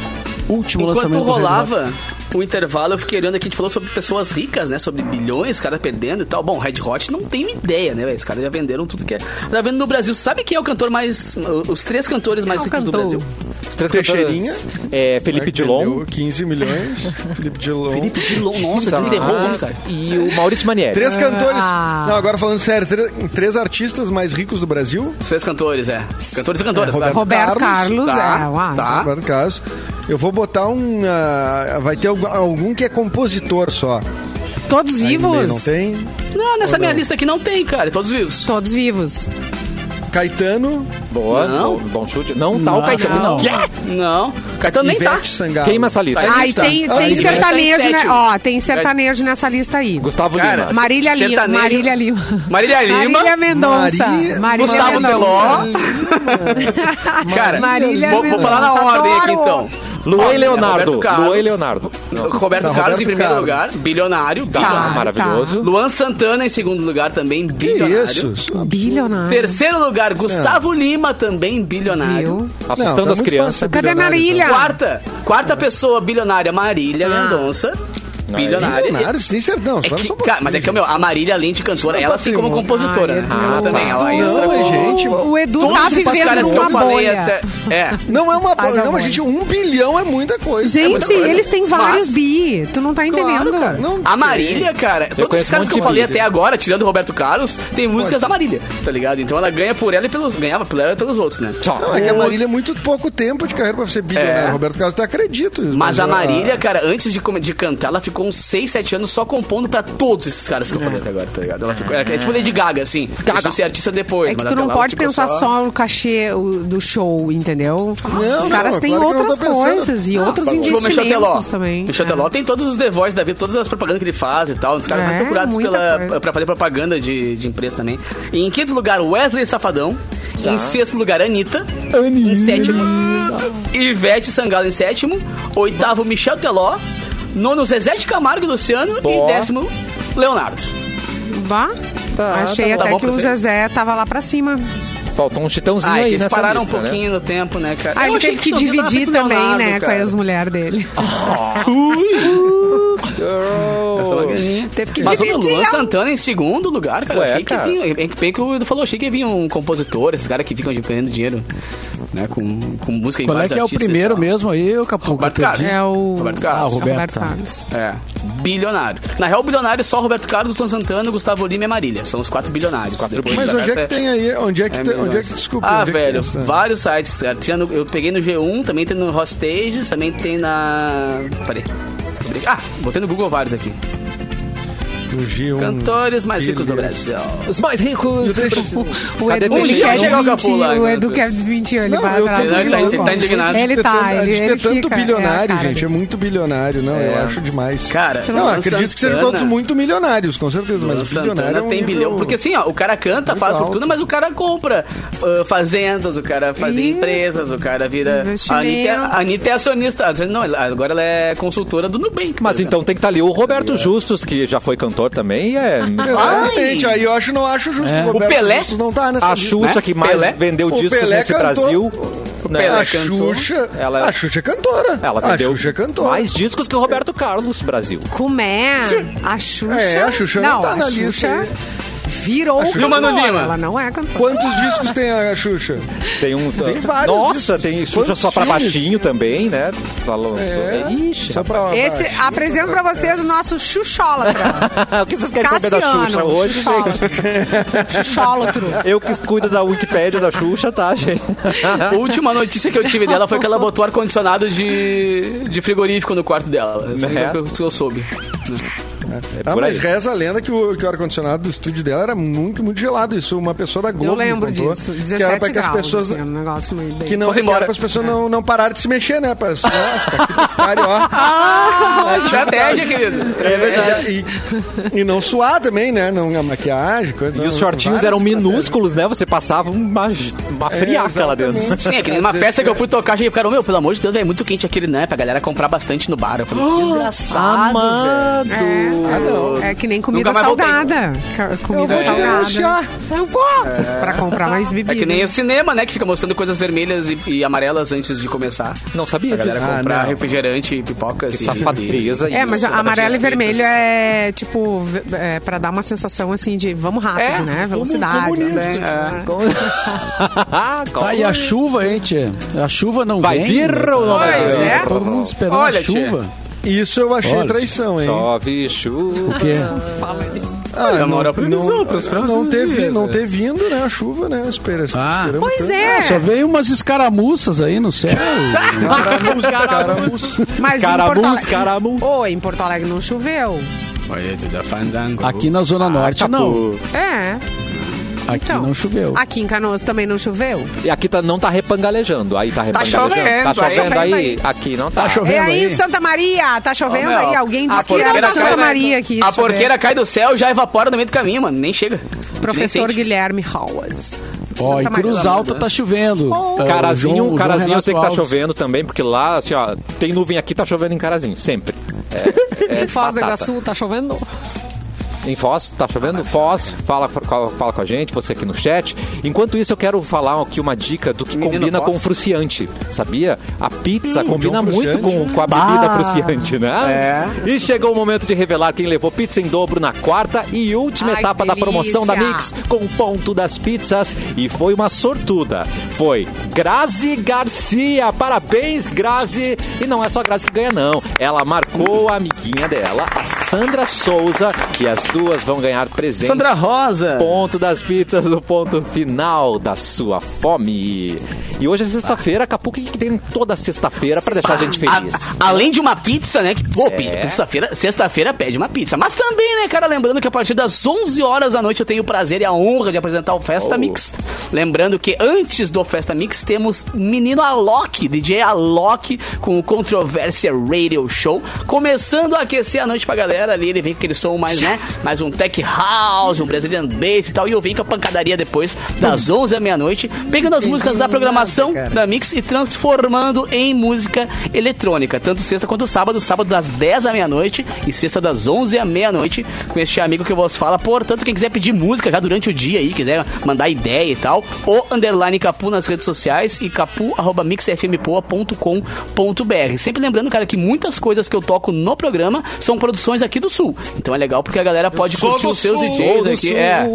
S5: último
S3: Enquanto
S5: lançamento
S3: rolava o intervalo, eu fiquei olhando aqui, a gente falou sobre pessoas ricas, né? Sobre bilhões, caras perdendo e tal. Bom, Red Hot não tem ideia, né? velho? Os caras já venderam tudo que é. Tá vendo no Brasil. Sabe quem é o cantor mais. Os três cantores mais
S2: é
S3: ricos do? Brasil?
S1: Os três
S4: Teixeirinha.
S1: cantores, É, Felipe
S4: Né,
S1: Dilon.
S4: vendeu 15 milhões. Felipe Dilon.
S3: Felipe Dilon, nossa,
S1: Tá.
S3: o homem, cara.
S1: E o Maurício Manieri.
S4: Três cantores.
S2: Ah.
S4: Não, agora falando sério, três, três artistas mais ricos do Brasil.
S3: Três cantores, é. Cantores e cantoras,
S4: É,
S3: claro.
S2: Roberto
S4: Carlos,
S2: Carlos,
S3: tá,
S2: é, eu acho.
S3: tá.
S4: Roberto Carlos. Eu vou botar um. ah, vai ter algum, algum que é compositor só.
S2: Todos
S4: Aí
S2: vivos?
S4: Não tem?
S3: Não, nessa
S4: Ou
S3: minha
S4: não?
S3: lista aqui não tem, cara. Todos vivos.
S2: Todos vivos.
S4: Caetano,
S1: Boa,
S3: Não.
S1: bom, bom chute. Não tá o
S5: Não,
S1: Caetano.
S5: não.
S1: Yeah.
S3: Não. Caetano nem tá.
S4: Ivete Sangalo.
S1: Queima essa lista.
S4: Aí
S2: Ai,
S4: tá.
S2: tem,
S4: Aí
S2: tem
S4: tá.
S2: sertanejo,
S3: Tá
S2: né? Ó, tem sertanejo nessa lista aí.
S1: Gustavo
S3: Cara,
S1: Lima.
S2: Marília Lima. Marília Lima.
S3: Marília Lima.
S2: Marília Mendonça.
S4: Maria-
S2: Marília
S3: Gustavo
S2: Mendonça.
S3: Cara,
S2: Marília
S3: vou, vou falar na ordem aqui
S2: adoro.
S3: então.
S1: Luan
S3: Ó,
S1: e Leonardo.
S3: Roberto Carlos.
S1: Luan e Leonardo.
S3: Roberto
S4: Não,
S3: Carlos
S4: Roberto
S3: em primeiro
S4: Carlos.
S3: lugar, bilionário.
S2: Tá,
S3: bilionário.
S1: maravilhoso.
S3: Luan Santana em segundo lugar, também
S4: Que
S3: bilionário.
S4: isso?
S2: Bilionário.
S3: Terceiro lugar, Gustavo Lima, também bilionário.
S2: Viu?
S1: Assustando
S4: Não, tá
S1: as
S4: muito
S1: crianças.
S4: fácil ser
S2: Cadê a
S4: bilionário,
S2: Marília?
S4: então.
S3: Quarta, quarta pessoa bilionária, Marília
S2: Ah.
S3: Mendonça. Bilionária.
S4: Bilionário, tem certeza. Não,
S3: É que,
S4: um
S3: cara, mas é que, meu, a Marília, além de cantora,
S4: é
S3: ela assim como compositora.
S2: Edu.
S3: Ah, também, ela entra
S4: Não, é gente,
S2: O Edu
S3: Todos
S2: tá vivendo
S3: caras que eu
S2: bolha.
S3: até. É.
S4: Não é uma.
S2: Da
S4: Não, mas
S2: bolha.
S4: gente, um bilhão é muita coisa.
S2: Gente,
S3: muita coisa.
S2: eles têm vários
S3: Mas-
S2: bi. Tu não tá entendendo.
S3: Claro, cara.
S4: Não
S3: a
S4: tem.
S3: Marília, cara, todos os caras
S1: um
S3: que eu falei até agora, tirando o Roberto Carlos, tem músicas da Marília, tá ligado? Então ela ganha por ela e pelos. Ganhava por ela e pelos outros, né?
S4: Não, é que a Marília é muito pouco tempo de carreira pra ser bilionário.
S3: É.
S4: Roberto Carlos, até acredito.
S3: Mas a Marília, cara, antes de cantar, ela ficou uns 6, 7 anos só compondo pra todos esses caras que eu falei até agora, tá ligado? Ela ficou, é, é tipo Lady Gaga, assim. Gaga. ser artista depois.
S2: É que
S3: mas
S2: tu não pode pensar só no cachê do show, entendeu?
S4: Não,
S2: Os caras
S4: não,
S2: têm
S4: claro
S2: outras coisas e outros
S3: Tipo o Michel Teló.
S2: investimentos também.
S3: Michel Teló tem todos os The Voice da vida, todas as propagandas que ele faz e tal. Os caras
S2: É,
S3: mais procurados pela,
S2: coisa.
S3: pra fazer propaganda de, de empresa também. E em quinto lugar, Wesley Safadão. Em sexto lugar, Anitta. Em sétimo, Ivete Sangalo em sétimo. Oitavo, Michel Teló. Nono, Zezé de Camargo e Luciano.
S1: Boa.
S3: E décimo, Leonardo.
S2: Bah,
S1: Tá,
S2: achei
S1: tá
S2: até
S3: Tá
S2: que o? Zezé tava lá pra cima.
S1: Faltou um chitãozinho
S3: Ah, é que
S1: aí
S3: eles
S1: nessa
S3: pararam
S1: lista,
S3: um pouquinho no tempo, né, cara?
S2: Ah,
S3: Eu
S2: ele teve que
S3: tava
S2: dividir também,
S3: Leonardo,
S2: né, com
S3: cara.
S2: as mulheres dele.
S3: Essa uma graninha.
S2: Teve que
S3: Mas o
S2: dividir,
S3: Luan
S2: ó.
S3: Santana em segundo lugar, cara.
S1: Ué,
S3: achei
S1: cara.
S3: que vinha. Bem, que o Edu falou, achei que vinha um compositor, esses caras que ficam ganhando dinheiro, né? Com, com música em
S5: Qual é que é o primeiro mesmo aí, o Capu?
S3: Roberto Carlos.
S2: É o
S3: Roberto Carlos.
S5: Ah, o Roberto,
S2: Roberto. Carlos.
S3: É, bilionário. Na real, bilionário é só Roberto Carlos, Luan Santana, Gustavo Lima e Marília. São os quatro bilionários. Depois
S4: Mas onde é que tem aí? Onde é que,
S3: é
S4: tem, onde é que desculpa?
S3: Ah,
S4: é
S3: velho,
S4: essa-
S3: vários sites. É, tinha no- eu peguei no G1, também tem no Hostage, também tem na. Peraí. Ah, botei no Google vários aqui.
S4: No G1.
S3: Cantores mais ricos do. Brasil.
S1: Os mais ricos.
S4: Eu deixo-
S2: O Edu ele quer
S3: o
S2: desmentir? Edu quer desmentir, ele
S4: Não,
S2: vai atrás.
S3: Ele tá-
S2: do
S3: ele tá indignado.
S2: Ele tá,
S4: tanto-
S2: ele,
S4: tanto
S2: fica, é
S4: bilionário, gente.
S2: dele.
S4: É muito bilionário, não. Eu acho demais.
S3: Cara,
S4: Não, acredito que sejam todos muito milionários, com certeza. Mas bilionário
S3: Santana
S4: é um
S3: tem bilhão. Porque assim, ó, o cara canta, faz fortuna, mas o cara compra ah, fazendas, o cara faz
S2: Isso.
S3: empresas, o cara vira. A. Anitta, é acionista. Não, agora ela é consultora do Nubank.
S1: Mas então tem que estar ali o Roberto Justus, que já foi cantor também, e é
S4: Exatamente, aí eu acho, não acho justo.
S5: É.
S4: O, Roberto
S3: Pelé?
S4: Justus não tá nessa
S1: a
S4: lista.
S1: Xuxa
S3: né?
S1: que mais
S3: Pelé?
S1: vendeu discos
S4: Pelé
S1: nesse
S4: cantou.
S1: Brasil. né?
S4: A. Xuxa,
S1: Ela-
S4: a Xuxa é cantora.
S1: Ela
S4: a
S1: vendeu
S4: Xuxa é cantora.
S1: mais discos que o Roberto Carlos, Brasil.
S2: Comé, a Xuxa.
S4: É, a Xuxa não tá
S2: a
S4: na lista
S2: Xuxa
S4: aí.
S2: Virou
S3: E o Mano Lima?
S2: Ela não é cantora.
S4: Quantos discos tem a Xuxa?
S1: Tem uns.
S4: Tem vários
S1: Nossa,
S4: discos.
S1: tem Xuxa
S4: Quantos
S1: só pra
S4: filmes?
S1: baixinho também, né? Falou.
S4: É,
S1: Ixi.
S4: só pra
S2: Esse, apresento pra vocês o nosso Xuxólatra.
S1: o que vocês querem saber da Xuxa hoje, gente?
S2: Xuxólatra. Xuxólatro.
S1: Eu que cuido da Wikipédia da Xuxa, tá, gente?
S3: A última notícia que eu tive dela foi que ela botou ar-condicionado de, de frigorífico no quarto dela. Isso
S1: Né?
S3: é o que eu soube.
S4: Ah,
S1: por
S4: mas
S1: aí.
S4: reza a lenda que o, que o ar-condicionado do estúdio dela era muito, muito gelado. Isso uma pessoa da Globo
S2: Eu lembro
S4: contou,
S2: disso.
S4: que era
S2: 17
S4: pra que as pessoas...
S2: assim, um negócio meio bem-
S4: Que não, que era
S3: embora.
S4: para as pessoas não, não pararem de se mexer, né? Para, nossa, pra que ficarem, ó.
S3: Ah, estratégia, querido.
S4: É E, e, e não suar também, né? Não, a maquiagem, coisa.
S1: E
S4: não,
S1: os shortinhos eram minúsculos, né? Você passava uma, uma friaca lá dentro.
S3: Sim, é que numa festa que eu fui tocar, cheguei pro meu, pelo amor de Deus, é muito quente aquele, né? Pra galera comprar bastante no bar. Eu falei, que desgraçado, velho.
S2: É,
S4: Ah, não.
S2: é que nem comida
S3: Nunca mais
S2: salgada. Ca- Comida
S4: vou te
S2: salgada.
S4: denunciar.
S2: Eu vou. Pra comprar mais bebida.
S3: É que nem o cinema, né? Que fica mostrando coisas vermelhas e, e amarelas antes de começar.
S1: Não sabia
S3: Pra galera
S1: disso.
S4: Ah,
S3: comprar
S4: não.
S3: refrigerante e pipocas.
S1: Que
S3: e-
S1: safadeza
S2: É, mas amarelo e vermelho é tipo é, pra dar uma sensação assim de vamos rápido,
S3: É,
S2: né?
S4: como
S2: Velocidade.
S4: comunista.
S2: né?
S5: Tá, e a chuva, hein, tia? A chuva não
S1: Vai
S5: vem.
S1: vir ou não vai
S2: Pois
S1: vir?
S2: é.
S5: Todo mundo esperando
S3: Olha,
S5: a chuva.
S4: Isso eu achei
S5: Olha.
S4: traição, hein?
S1: Chove chuva.
S5: O quê?
S4: Ah,
S3: Demora a previsão pros próximos
S4: não ter, vi- não ter vindo, né? A chuva, né? Espera,
S5: Ah.
S4: esperamos
S2: Pois
S4: tanto.
S2: é.
S5: Só veio umas escaramuças aí no céu.
S4: Caramuço, caramuço.
S2: Mas em
S1: Caramus,
S2: Porto Alegre...
S1: caramus.
S2: Ô, em Porto Alegre não choveu.
S5: Aqui na Zona Norte, não.
S2: É.
S5: Aqui
S2: Então,
S5: não choveu.
S2: Aqui em Canoas também não choveu.
S1: E aqui tá, não tá repangalejando. Aí tá repangalejando.
S3: chovendo,
S1: Tá
S3: aí.
S1: chovendo aí.
S2: Chovendo
S1: Aqui não tá.
S5: Tá chovendo.
S2: E aí,
S5: aí?
S2: Santa Maria, tá chovendo
S3: meu,
S2: aí? Alguém
S3: a
S2: disse que era
S3: porqueira
S2: Santa
S3: cai-
S2: Maria aqui.
S3: A porqueira cai do céu já evapora no meio do caminho, mano. Nem chega.
S2: Professor
S3: Nem.
S2: Guilherme Howard.
S5: Ó, em
S2: Santa Maria.
S5: Cruz Alta tá chovendo. Ah, o
S1: Carazinho,
S5: João-
S1: Carazinho eu sei que tá chovendo também, porque lá, assim, ó, tem nuvem aqui, tá chovendo em Carazinho, sempre. É, é
S2: Em Foz do. Iguaçu, tá chovendo?
S1: Em Foz, tá chovendo? Foz, fala, fala, com a gente, você aqui no chat. Enquanto isso, eu quero falar aqui uma dica do que
S3: Menino
S1: combina
S3: Foz.
S1: com fruciante, sabia? A pizza combina
S4: John
S1: muito com, com a bebida fruciante, né?
S3: É.
S1: E chegou o momento de revelar quem levou pizza em dobro na quarta e última
S2: Ai,
S1: etapa da promoção da Mix com o ponto das pizzas. E foi uma sortuda. Foi Grazi Garcia. Parabéns, Grazi. E não é só Grazi que ganha, não. Ela marcou a amiguinha dela, a Sandra Souza, e as duas vão ganhar presente.
S3: Sandra Rosa.
S1: Ponto das pizzas, o ponto final da sua fome. E hoje é sexta-feira, Capu, o que tem toda sexta-feira pra deixar a gente feliz?
S3: A- além de uma pizza, né? Que, pô,
S1: É.
S3: sexta-feira sexta-feira pede uma pizza. Mas também, né, cara, lembrando que a partir das 11 horas da noite eu tenho o prazer e a honra de apresentar o Festa
S1: Oh.
S3: Mix. Lembrando que antes do Festa Mix temos menino Alok, DJ Alok, com o Controvérsia Radio Show, começando a aquecer a noite pra galera ali. Ele vem com aquele som mais, né, mais um tech house, um Brazilian bass e tal. E eu venho com a pancadaria depois das 11 à meia-noite, pegando as músicas da programação da Mix e transformando em música eletrônica, tanto sexta quanto sábado, sábado das 10 à meia-noite e sexta das 11 à meia-noite, com este amigo que eu vos fala. Portanto, quem quiser pedir música já durante o dia aí, quiser mandar ideia e tal, o underline Capu nas redes sociais e capu arroba mixfmpoa.com.br. Sempre lembrando, cara, que muitas coisas que eu toco no programa são produções aqui do Sul. Então é legal porque a galera pode
S4: sou
S3: curtir os seus
S4: Sul.
S3: DJs aqui. É.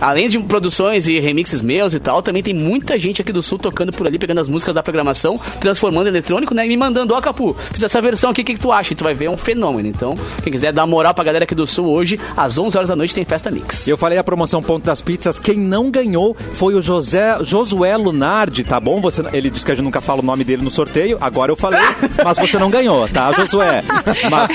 S3: Além de produções e remixes meus e tal, também tem muita gente aqui do Sul tocando por ali, pegando as músicas da programação, transformando em eletrônico, né? E me mandando, ó, Capu, fiz essa versão aqui, o que, que tu acha? E tu vai ver, é um fenômeno. Então, quem quiser dar moral pra galera aqui do Sul hoje, às 11 horas da noite tem Festa Mix.
S1: Eu falei a promoção Ponto das Pizzas. Quem não ganhou foi o José, Josué Lunardi, tá bom? Você, ele disse que a gente nunca fala o nome dele no sorteio. Agora eu falei, mas você não ganhou, tá, Josué? Mas,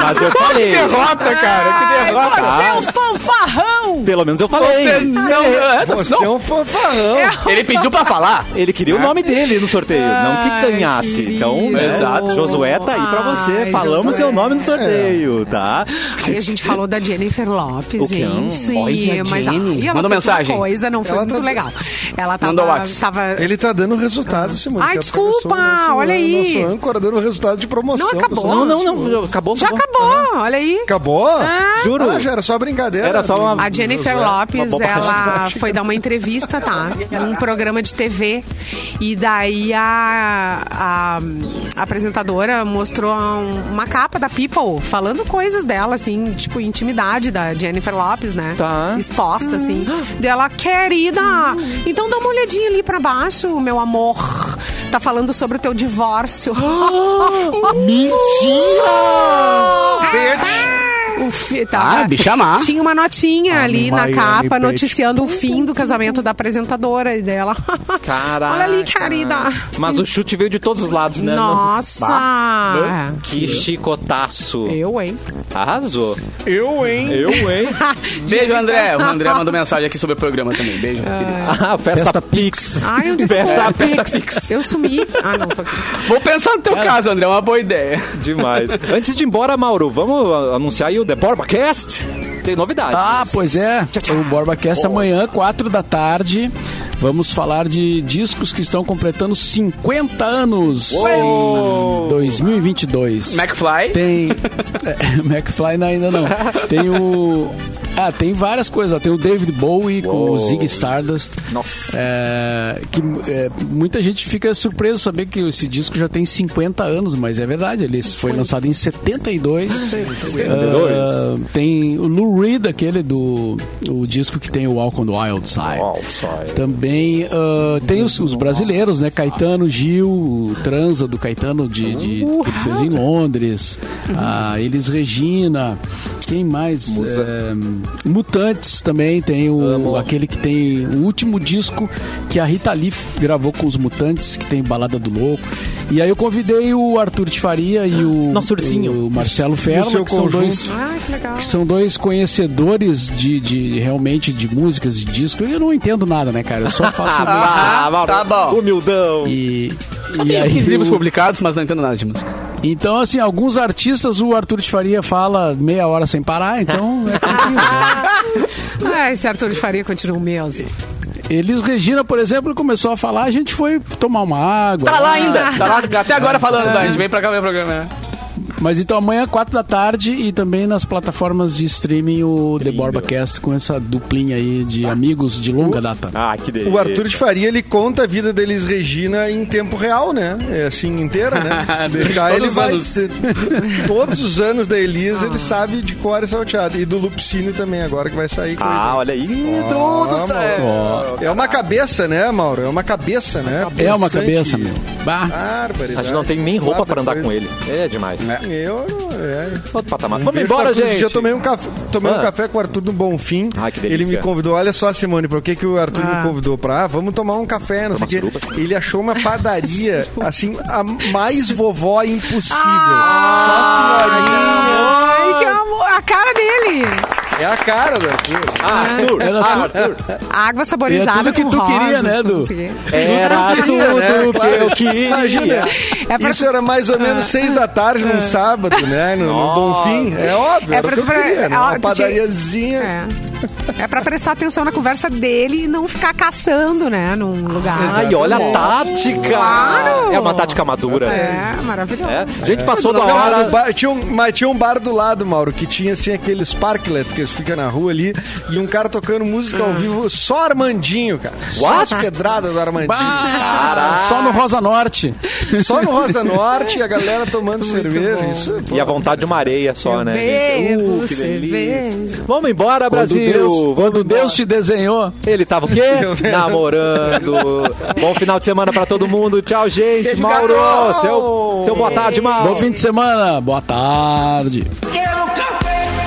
S1: mas eu falei.
S3: derrota, cara, que derrota.
S1: Tá?
S2: Você é um fanfarrão!
S1: Pelo menos eu falei.
S3: Você não, é,
S4: Você é um fanfarrão.
S3: Ele pediu pra falar.
S1: Ele queria o nome dele no sorteio, não que ganhasse.
S2: querido.
S1: Então, né,
S3: Exato.
S1: Josué tá aí pra você.
S2: Ai,
S1: Falamos
S2: Josué.
S1: seu nome no sorteio, tá?
S2: Aí a gente falou da Jennifer Lopes, gente.
S3: Olha,
S2: mas
S3: Jenny.
S2: ela
S3: Mandou mensagem.
S2: coisa, não foi
S4: Ela
S2: muito
S4: tá-
S2: legal. Ela tava.
S3: Mandou WhatsApp.
S2: tava
S4: Ele tá dando resultado, Simone.
S2: Ai, desculpa,
S4: nosso-
S2: olha aí.
S4: Nosso âncora dando resultado de promoção.
S2: Não, acabou.
S1: Não, não, não. Acabou,
S2: Já acabou, olha aí.
S4: Acabou?
S1: Juro.
S4: Ah, já era só brincadeira.
S1: Era só uma-
S2: A Jennifer
S4: Josué.
S2: Lopes,
S1: uma
S2: ela foi dar uma entrevista, tá? Num programa de TV. E daí a, a apresentadora mostrou um- uma capa da People falando coisas dela, assim, tipo, intimidade da Jennifer Lopes, né?
S1: Tá.
S2: Exposta, assim. Dela, querida, então dá uma olhadinha ali pra baixo, meu amor. Tá falando sobre o teu divórcio. O fi, tava-
S3: Ah, bicha má.
S2: Tinha uma notinha ali na
S5: Miami
S2: capa
S5: Beach.
S2: noticiando o fim do casamento da apresentadora e dela.
S1: Caraca.
S2: Olha ali, querida.
S1: Mas o chute veio de todos os lados, né?
S2: Nossa!
S1: Bah. Que chicotaço.
S2: Eu, hein?
S1: Arrasou.
S4: Eu, hein?
S1: Eu, hein?
S3: Beijo, André. O André mandou mensagem aqui sobre o programa também. Beijo, querido.
S1: Ah, festa,
S5: Festa
S1: Pix.
S2: Ai, onde
S1: Festa
S2: tô?
S3: Festa Pix.
S2: Eu sumi. Ah, não, tô aqui.
S3: Vou pensar no teu caso, André. É uma boa ideia.
S1: Demais. Antes de ir embora, Mauro, vamos anunciar aí o The BorbaCast? Tem novidades.
S5: Ah, pois é. O BorbaCast amanhã, 4 da tarde. Vamos falar de discos que estão completando 50 anos em 2022.
S3: McFly.
S5: Tem. É, McFly não, ainda não. Tem o. Ah, tem várias coisas. ó. Tem o David Bowie com o Ziggy Stardust.
S1: Nossa.
S5: É, que é, muita gente fica surpreso saber que esse disco já tem 50 anos, mas é verdade. Ele foi lançado em 72.
S1: 72.
S5: Ah, tem o Lou Reed, aquele do o disco que tem o Walk on the Wild Side.
S1: Outside.
S5: Também ah, tem os, os brasileiros, né? Caetano Gil, o Transa do Caetano de, de- que ele fez em Londres. A Elis Regina. Quem mais? É, Mutantes também tem o, aquele que tem o último disco que a Rita Lee gravou com os Mutantes, que tem Balada do Louco. E aí eu convidei o Arthur de Faria e o,
S1: Nosso ursinho.
S5: o Marcelo Ferro, que são dois
S2: Ai, que
S5: que são dois conhecedores de, de realmente de músicas de disco. Eu não entendo nada, né, cara? Eu só faço
S1: Ah, Mauro.
S3: tá bom.
S1: Humildão.
S5: e e
S3: Tem
S5: aí
S3: 15 livros
S5: o-
S3: publicados, mas não entendo nada de música.
S5: então assim, alguns artistas o Arthur de Faria fala meia hora sem parar, então é tranquilo. né?
S2: Ah, esse Arthur de Faria continua o mesmo.
S5: Elis Regina, por exemplo, começou a falar, a gente foi tomar uma água.
S3: Tá lá ainda. Tá lá até agora falando. tá? A gente vem pra cá ver o programa. né?
S5: Mas então amanhã, 4 da tarde, e também nas plataformas de streaming, o The Borba Cast com essa duplinha aí de amigos de longa data.
S1: Ah, que delícia.
S4: O Arthur de Faria, ele conta a vida deles Regina em tempo real, né? É assim, inteira, né? Deixar
S3: todos
S4: ele
S3: os
S4: vai...
S3: anos.
S4: Todos os anos da Elisa, ele sabe de cor e salteado. E do Lupicínio também, agora que vai sair. com
S1: Ah,
S4: ele.
S1: olha aí.
S4: Ó,
S1: Tudo.
S5: Ó,
S4: É uma cabeça, né, Mauro? É uma cabeça, né?
S5: é uma cabeça, meu. Bah.
S4: Barbaridade.
S1: A gente não tem nem roupa pra andar com
S4: ele.
S1: é demais.
S4: Eu. É.
S1: Outro patamar. Vamos embora,
S4: Arthur.
S1: Gente.
S4: eu tomei um café, tomei
S1: Ah.
S4: um café com o Arthur do Bonfim.
S1: Ai, que delícia.
S4: Ele me convidou. Olha só, Simone, por que, que o Arthur
S2: Ah.
S4: me convidou pra? Ah, vamos tomar um café, não sei o quê. Ele achou uma padaria, assim, a mais vovó impossível.
S2: Ai,
S4: Só senhorinha.
S2: Ai, que amor. A cara dele.
S4: É a cara do Arthur.
S1: Arthur,
S5: Era
S1: Arthur.
S2: Água saborizada
S5: É tudo que
S2: com
S5: tu queria,
S2: rosas,
S5: né,
S2: com
S5: Du?
S1: Era tudo
S4: né?
S1: que
S4: Claro.
S1: eu queria.
S4: Imagina.
S2: É pra-
S4: Isso era mais ou menos seis da tarde num sábado, né? No, no Bonfim. É óbvio,
S2: É
S4: era o
S2: pra-
S4: que eu
S2: pra-
S4: queria, né? Uma padariazinha.
S2: É. É pra prestar atenção na conversa dele e não ficar caçando, né, num lugar.
S1: Ai, olha a tática.
S2: Claro.
S1: É uma tática madura.
S2: É, maravilhoso.
S1: É. A gente passou da
S4: Não, mas
S1: hora.
S4: o bar- tinha um, mas tinha um bar do lado, Mauro, que tinha assim aquele sparklet que fica na rua ali e um cara tocando música ao vivo, só Armandinho, cara. Só
S1: What?
S4: as pedradas do Armandinho.
S5: Só no Rosa Norte.
S4: Só no Rosa Norte e a galera tomando cerveja. Isso, pô.
S1: E a vontade de uma areia só,
S2: Eu
S1: né?
S2: bebo
S1: Uh, que delícia.
S2: cerveja.
S1: Vamos embora, Brasil.
S5: Deus, quando. Deus te desenhou.
S1: Ele tava o quê? Namorando. Bom final de semana pra todo mundo. Tchau, gente.
S3: Beijo,
S1: Mauro, seu, seu boa tarde, Mauro.
S5: Bom fim de semana. Boa tarde.
S6: Quero café!